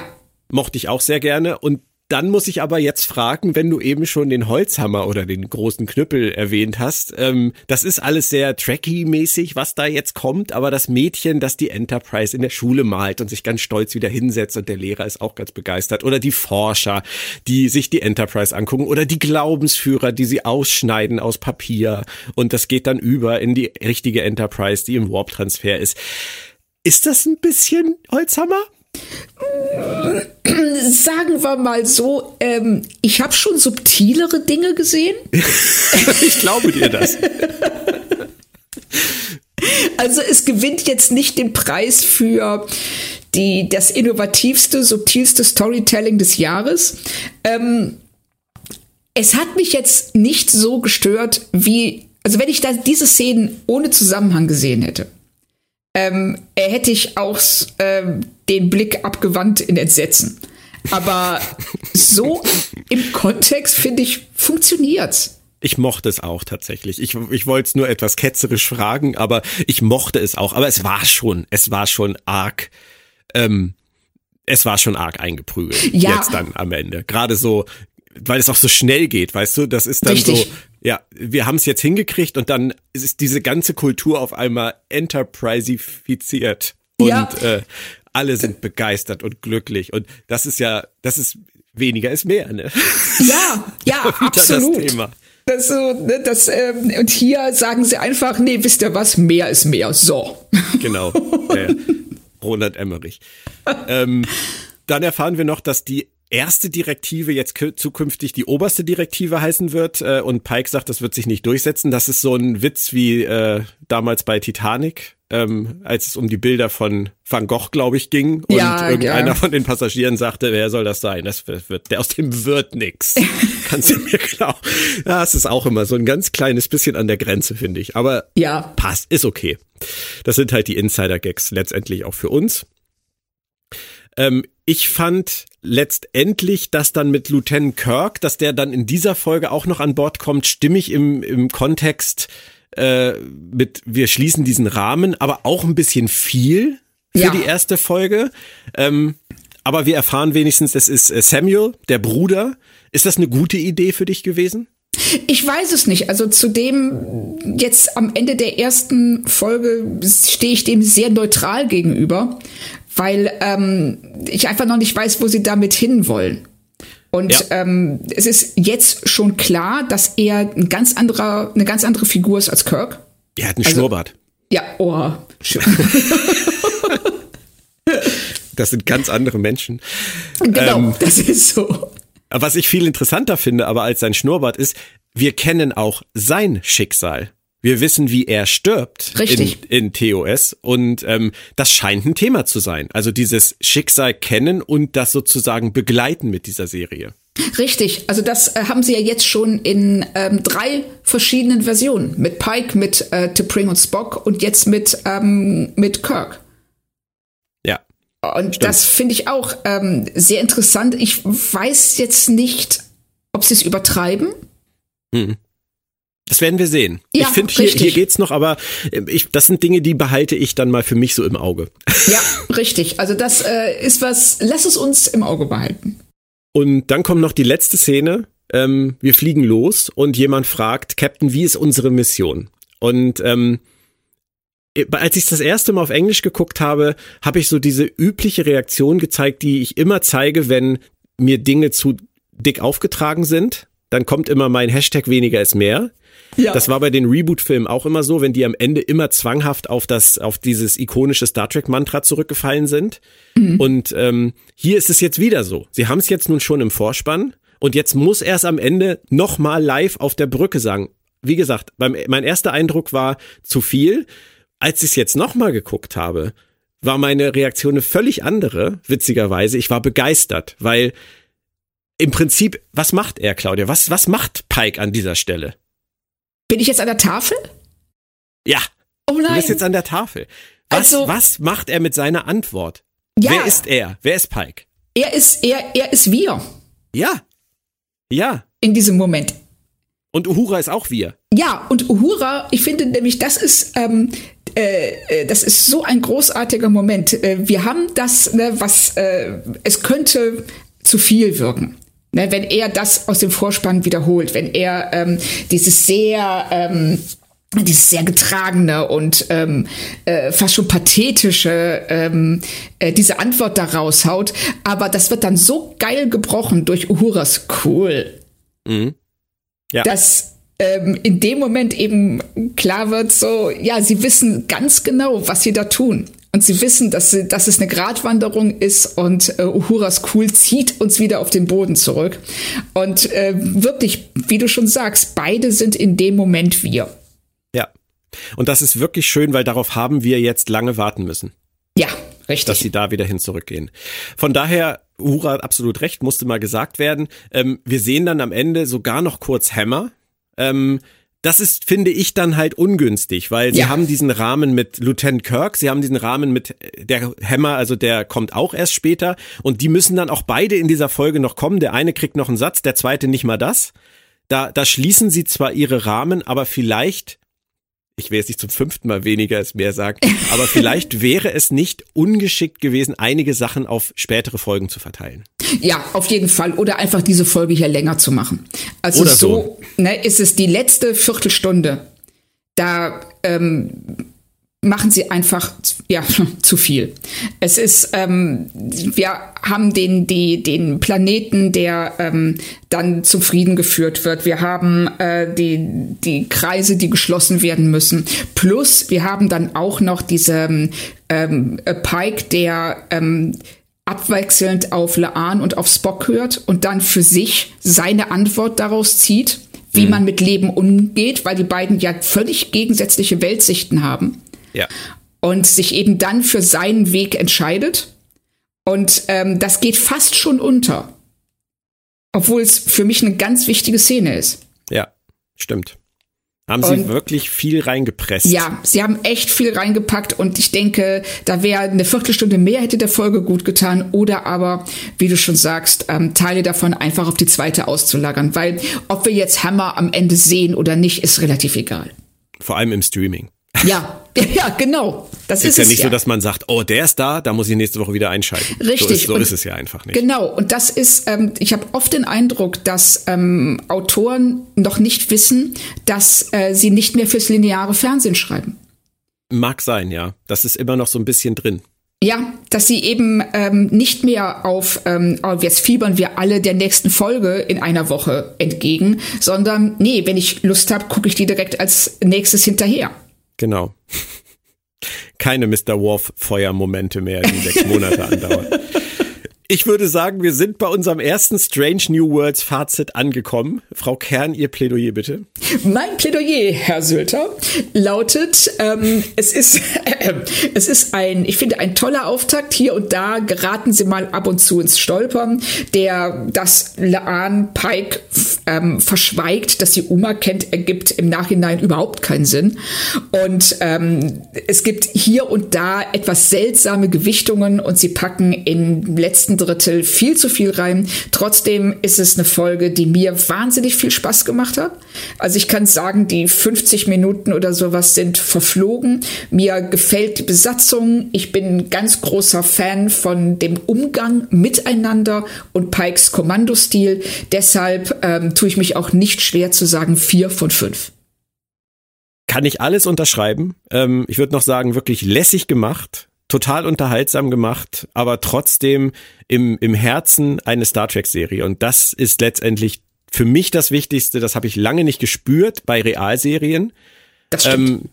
Mochte ich auch sehr gerne. Und dann muss ich aber jetzt fragen, wenn du eben schon den Holzhammer oder den großen Knüppel erwähnt hast, ähm, das ist alles sehr tracky-mäßig, was da jetzt kommt, aber das Mädchen, das die Enterprise in der Schule malt und sich ganz stolz wieder hinsetzt und der Lehrer ist auch ganz begeistert oder die Forscher, die sich die Enterprise angucken oder die Glaubensführer, die sie ausschneiden aus Papier und das geht dann über in die richtige Enterprise, die im Warp-Transfer ist. Ist das ein bisschen Holzhammer? Sagen wir mal so, ähm, ich habe schon subtilere Dinge gesehen. ich glaube dir das. Also es gewinnt jetzt nicht den Preis für die, das innovativste, subtilste Storytelling des Jahres. Ähm, es hat mich jetzt nicht so gestört, wie, also wenn ich da diese Szenen ohne Zusammenhang gesehen hätte, ähm, hätte ich auch ähm, den Blick abgewandt in Entsetzen. Aber so im Kontext, finde ich, funktioniert's. Ich mochte es auch tatsächlich. Ich, ich wollte es nur etwas ketzerisch fragen, aber ich mochte es auch. Aber es war schon, es war schon arg, ähm, es war schon arg eingeprügelt. Ja. Jetzt dann am Ende. Gerade so, weil es auch so schnell geht, weißt du? Das ist dann Richtig. so, ja, wir haben es jetzt hingekriegt und dann ist diese ganze Kultur auf einmal enterprisifiziert. Und ja. äh, alle sind begeistert und glücklich. Und das ist ja, das ist weniger ist mehr, ne? Ja, ja, absolut. Das Thema. Das so, ne, das, ähm, und hier sagen sie einfach, nee, wisst ihr was, mehr ist mehr. So. Genau. Ja, Roland Emmerich. ähm, dann erfahren wir noch, dass die erste Direktive jetzt zukünftig die oberste Direktive heißen wird. Äh, und Pike sagt, das wird sich nicht durchsetzen. Das ist so ein Witz wie äh, damals bei Titanic, ähm, als es um die Bilder von Van Gogh, glaube ich, ging. Und ja, irgendeiner ja. von den Passagieren sagte, wer soll das sein? Das wird, der aus dem wird nix. Kannst du mir glauben. Ja, es ist auch immer so ein ganz kleines bisschen an der Grenze, finde ich. Aber ja. passt, ist okay. Das sind halt die Insider-Gags letztendlich auch für uns. Ähm, ich fand letztendlich, dass dann mit Lieutenant Kirk, dass der dann in dieser Folge auch noch an Bord kommt, stimmig im, im Kontext äh, mit, wir schließen diesen Rahmen, aber auch ein bisschen viel für ja. die erste Folge. Ähm, aber wir erfahren wenigstens, es ist äh, Samuel, der Bruder. Ist das eine gute Idee für dich gewesen? Ich weiß es nicht. Also zu dem jetzt am Ende der ersten Folge stehe ich dem sehr neutral gegenüber weil ähm, ich einfach noch nicht weiß, wo sie damit hinwollen. Und ja. ähm, es ist jetzt schon klar, dass er ein ganz anderer, eine ganz andere Figur ist als Kirk. Er hat einen also, Schnurrbart. Ja, oh, schön. das sind ganz andere Menschen. Genau, ähm, das ist so. Was ich viel interessanter finde, aber als sein Schnurrbart ist, wir kennen auch sein Schicksal. Wir wissen, wie er stirbt Richtig. In, in TOS und ähm, das scheint ein Thema zu sein. Also dieses Schicksal kennen und das sozusagen begleiten mit dieser Serie. Richtig, also das äh, haben sie ja jetzt schon in ähm, drei verschiedenen Versionen. Mit Pike, mit äh, T'Pring und Spock und jetzt mit, ähm, mit Kirk. Ja. Und stimmt. das finde ich auch ähm, sehr interessant. Ich weiß jetzt nicht, ob sie es übertreiben. Hm. Das werden wir sehen. Ja, ich finde, hier, hier geht's noch, aber äh, ich, das sind Dinge, die behalte ich dann mal für mich so im Auge. Ja, richtig. Also das äh, ist was, lass es uns im Auge behalten. Und dann kommt noch die letzte Szene. Ähm, wir fliegen los und jemand fragt, Captain, wie ist unsere Mission? Und ähm, als ich das erste Mal auf Englisch geguckt habe, habe ich so diese übliche Reaktion gezeigt, die ich immer zeige, wenn mir Dinge zu dick aufgetragen sind. Dann kommt immer mein Hashtag weniger ist mehr. Ja. Das war bei den Reboot-Filmen auch immer so, wenn die am Ende immer zwanghaft auf das, auf dieses ikonische Star Trek-Mantra zurückgefallen sind. Mhm. Und ähm, hier ist es jetzt wieder so. Sie haben es jetzt nun schon im Vorspann und jetzt muss er es am Ende nochmal live auf der Brücke sagen. Wie gesagt, beim, mein erster Eindruck war zu viel. Als ich es jetzt nochmal geguckt habe, war meine Reaktion eine völlig andere, witzigerweise. Ich war begeistert, weil im Prinzip, was macht er, Claudia? Was, was macht Pike an dieser Stelle? Bin ich jetzt an der Tafel? Ja. Oh nein. Du bist jetzt an der Tafel. Was, also, was macht er mit seiner Antwort? Ja. Wer ist er? Wer ist Pike? Er ist, er, er ist wir. Ja. Ja. In diesem Moment. Und Uhura ist auch wir. Ja, und Uhura, ich finde nämlich, das ist, ähm, äh, äh, das ist so ein großartiger Moment. Äh, wir haben das, ne, was, äh, es könnte zu viel wirken. Ne, wenn er das aus dem Vorspann wiederholt, wenn er ähm, dieses sehr ähm, dieses sehr getragene und ähm, äh, fast schon pathetische ähm, äh, diese Antwort da raushaut, aber das wird dann so geil gebrochen durch Uhuras cool, mhm. ja. dass ähm, in dem Moment eben klar wird, so ja, sie wissen ganz genau, was sie da tun. Und sie wissen, dass, sie, dass es eine Gratwanderung ist und äh, Uhuras Cool zieht uns wieder auf den Boden zurück. Und äh, wirklich, wie du schon sagst, beide sind in dem Moment wir. Ja. Und das ist wirklich schön, weil darauf haben wir jetzt lange warten müssen. Ja, richtig. Dass sie da wieder hin zurückgehen. Von daher, Uhura hat absolut recht, musste mal gesagt werden. Ähm, wir sehen dann am Ende sogar noch kurz Hammer. Ähm, das ist, finde ich, dann halt ungünstig, weil sie ja. haben diesen Rahmen mit Lieutenant Kirk, sie haben diesen Rahmen mit der Hammer, also der kommt auch erst später und die müssen dann auch beide in dieser Folge noch kommen. Der eine kriegt noch einen Satz, der zweite nicht mal das. Da, da schließen sie zwar ihre Rahmen, aber vielleicht ich will jetzt nicht zum fünften Mal weniger als mehr sagen, aber vielleicht wäre es nicht ungeschickt gewesen, einige Sachen auf spätere Folgen zu verteilen. Ja, auf jeden Fall. Oder einfach diese Folge hier länger zu machen. Also Oder so, so. Ne, ist es die letzte Viertelstunde. Da ähm, machen sie einfach ja zu viel. Es ist ähm, wir haben den die den Planeten, der ähm, dann zum Frieden geführt wird. Wir haben äh, die die Kreise, die geschlossen werden müssen. Plus wir haben dann auch noch diese ähm, Pike, der ähm, abwechselnd auf Laan und auf Spock hört und dann für sich seine Antwort daraus zieht, wie mhm. man mit Leben umgeht, weil die beiden ja völlig gegensätzliche Weltsichten haben. Ja. Und sich eben dann für seinen Weg entscheidet. Und ähm, das geht fast schon unter. Obwohl es für mich eine ganz wichtige Szene ist. Ja, stimmt. Haben sie und, wirklich viel reingepresst? Ja, sie haben echt viel reingepackt und ich denke, da wäre eine Viertelstunde mehr hätte der Folge gut getan oder aber, wie du schon sagst, ähm, Teile davon einfach auf die zweite auszulagern, weil ob wir jetzt Hammer am Ende sehen oder nicht, ist relativ egal. Vor allem im Streaming. Ja, ja, genau. Das ist, ist ja nicht ja. so, dass man sagt, oh, der ist da, da muss ich nächste Woche wieder einschalten. Richtig. So ist, so ist es ja einfach nicht. Genau. Und das ist, ähm, ich habe oft den Eindruck, dass ähm, Autoren noch nicht wissen, dass äh, sie nicht mehr fürs lineare Fernsehen schreiben. Mag sein, ja. Das ist immer noch so ein bisschen drin. Ja, dass sie eben ähm, nicht mehr auf, ähm, oh, jetzt fiebern wir alle der nächsten Folge in einer Woche entgegen, sondern nee, wenn ich Lust habe, gucke ich die direkt als nächstes hinterher. Genau. Keine Mr. Worf Feuermomente mehr, die sechs Monate andauern. Ich würde sagen, wir sind bei unserem ersten Strange New Worlds Fazit angekommen. Frau Kern, Ihr Plädoyer bitte. Mein Plädoyer, Herr Sülter, lautet, ähm, es ist, äh, es ist ein, ich finde, ein toller Auftakt. Hier und da geraten Sie mal ab und zu ins Stolpern. Der, das Laan Pike ähm, verschweigt, dass sie Uma kennt, ergibt im Nachhinein überhaupt keinen Sinn. Und ähm, es gibt hier und da etwas seltsame Gewichtungen und sie packen im letzten Drittel viel zu viel rein. Trotzdem ist es eine Folge, die mir wahnsinnig viel Spaß gemacht hat. Also ich kann sagen, die 50 Minuten oder sowas sind verflogen. Mir gefällt die Besatzung. Ich bin ein ganz großer Fan von dem Umgang miteinander und Pikes Kommandostil. Deshalb ähm, tue ich mich auch nicht schwer zu sagen vier von fünf. Kann ich alles unterschreiben. Ähm, ich würde noch sagen, wirklich lässig gemacht, total unterhaltsam gemacht, aber trotzdem im, im Herzen eine Star Trek-Serie. Und das ist letztendlich für mich das Wichtigste. Das habe ich lange nicht gespürt bei Realserien. Das stimmt. Ähm,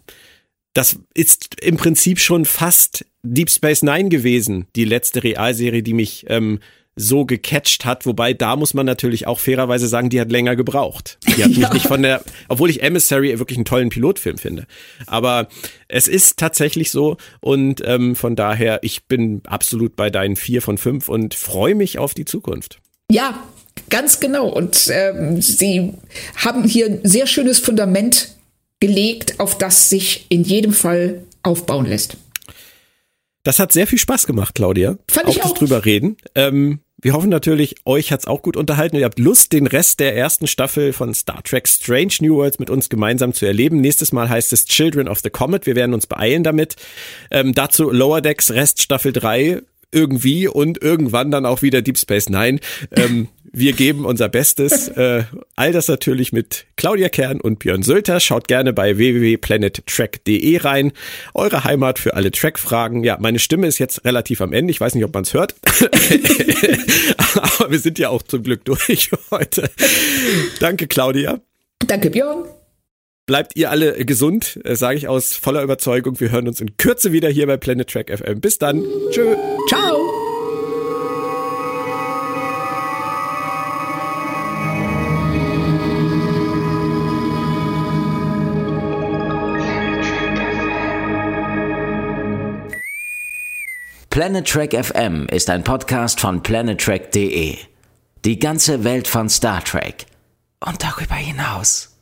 das ist im Prinzip schon fast Deep Space Nine gewesen, die letzte Realserie, die mich ähm, so gecatcht hat, wobei da muss man natürlich auch fairerweise sagen, die hat länger gebraucht. Die hat ja. mich nicht von der, obwohl ich Emissary wirklich einen tollen Pilotfilm finde. Aber es ist tatsächlich so und ähm, von daher, ich bin absolut bei deinen vier von fünf und freue mich auf die Zukunft. Ja, ganz genau. Und ähm, sie haben hier ein sehr schönes Fundament gelegt, auf das sich in jedem Fall aufbauen lässt. Das hat sehr viel Spaß gemacht, Claudia. Fand ich auch. Drüber reden. Ähm, wir hoffen natürlich, euch hat's auch gut unterhalten. Ihr habt Lust, den Rest der ersten Staffel von Star Trek Strange New Worlds mit uns gemeinsam zu erleben. Nächstes Mal heißt es Children of the Comet. Wir werden uns beeilen damit. Ähm, dazu Lower Decks Rest Staffel 3 irgendwie und irgendwann dann auch wieder Deep Space Nine. Ähm, wir geben unser Bestes. Äh, all das natürlich mit Claudia Kern und Björn Sölter. Schaut gerne bei www.planettrack.de rein. Eure Heimat für alle Track-Fragen. Ja, meine Stimme ist jetzt relativ am Ende. Ich weiß nicht, ob man es hört. Aber wir sind ja auch zum Glück durch heute. Danke, Claudia. Danke, Björn. Bleibt ihr alle gesund, äh, sage ich aus voller Überzeugung. Wir hören uns in Kürze wieder hier bei Planet Track FM. Bis dann. Tschö. Ciao. Planet Trek FM ist ein Podcast von planettrek.de. Die ganze Welt von Star Trek und darüber hinaus.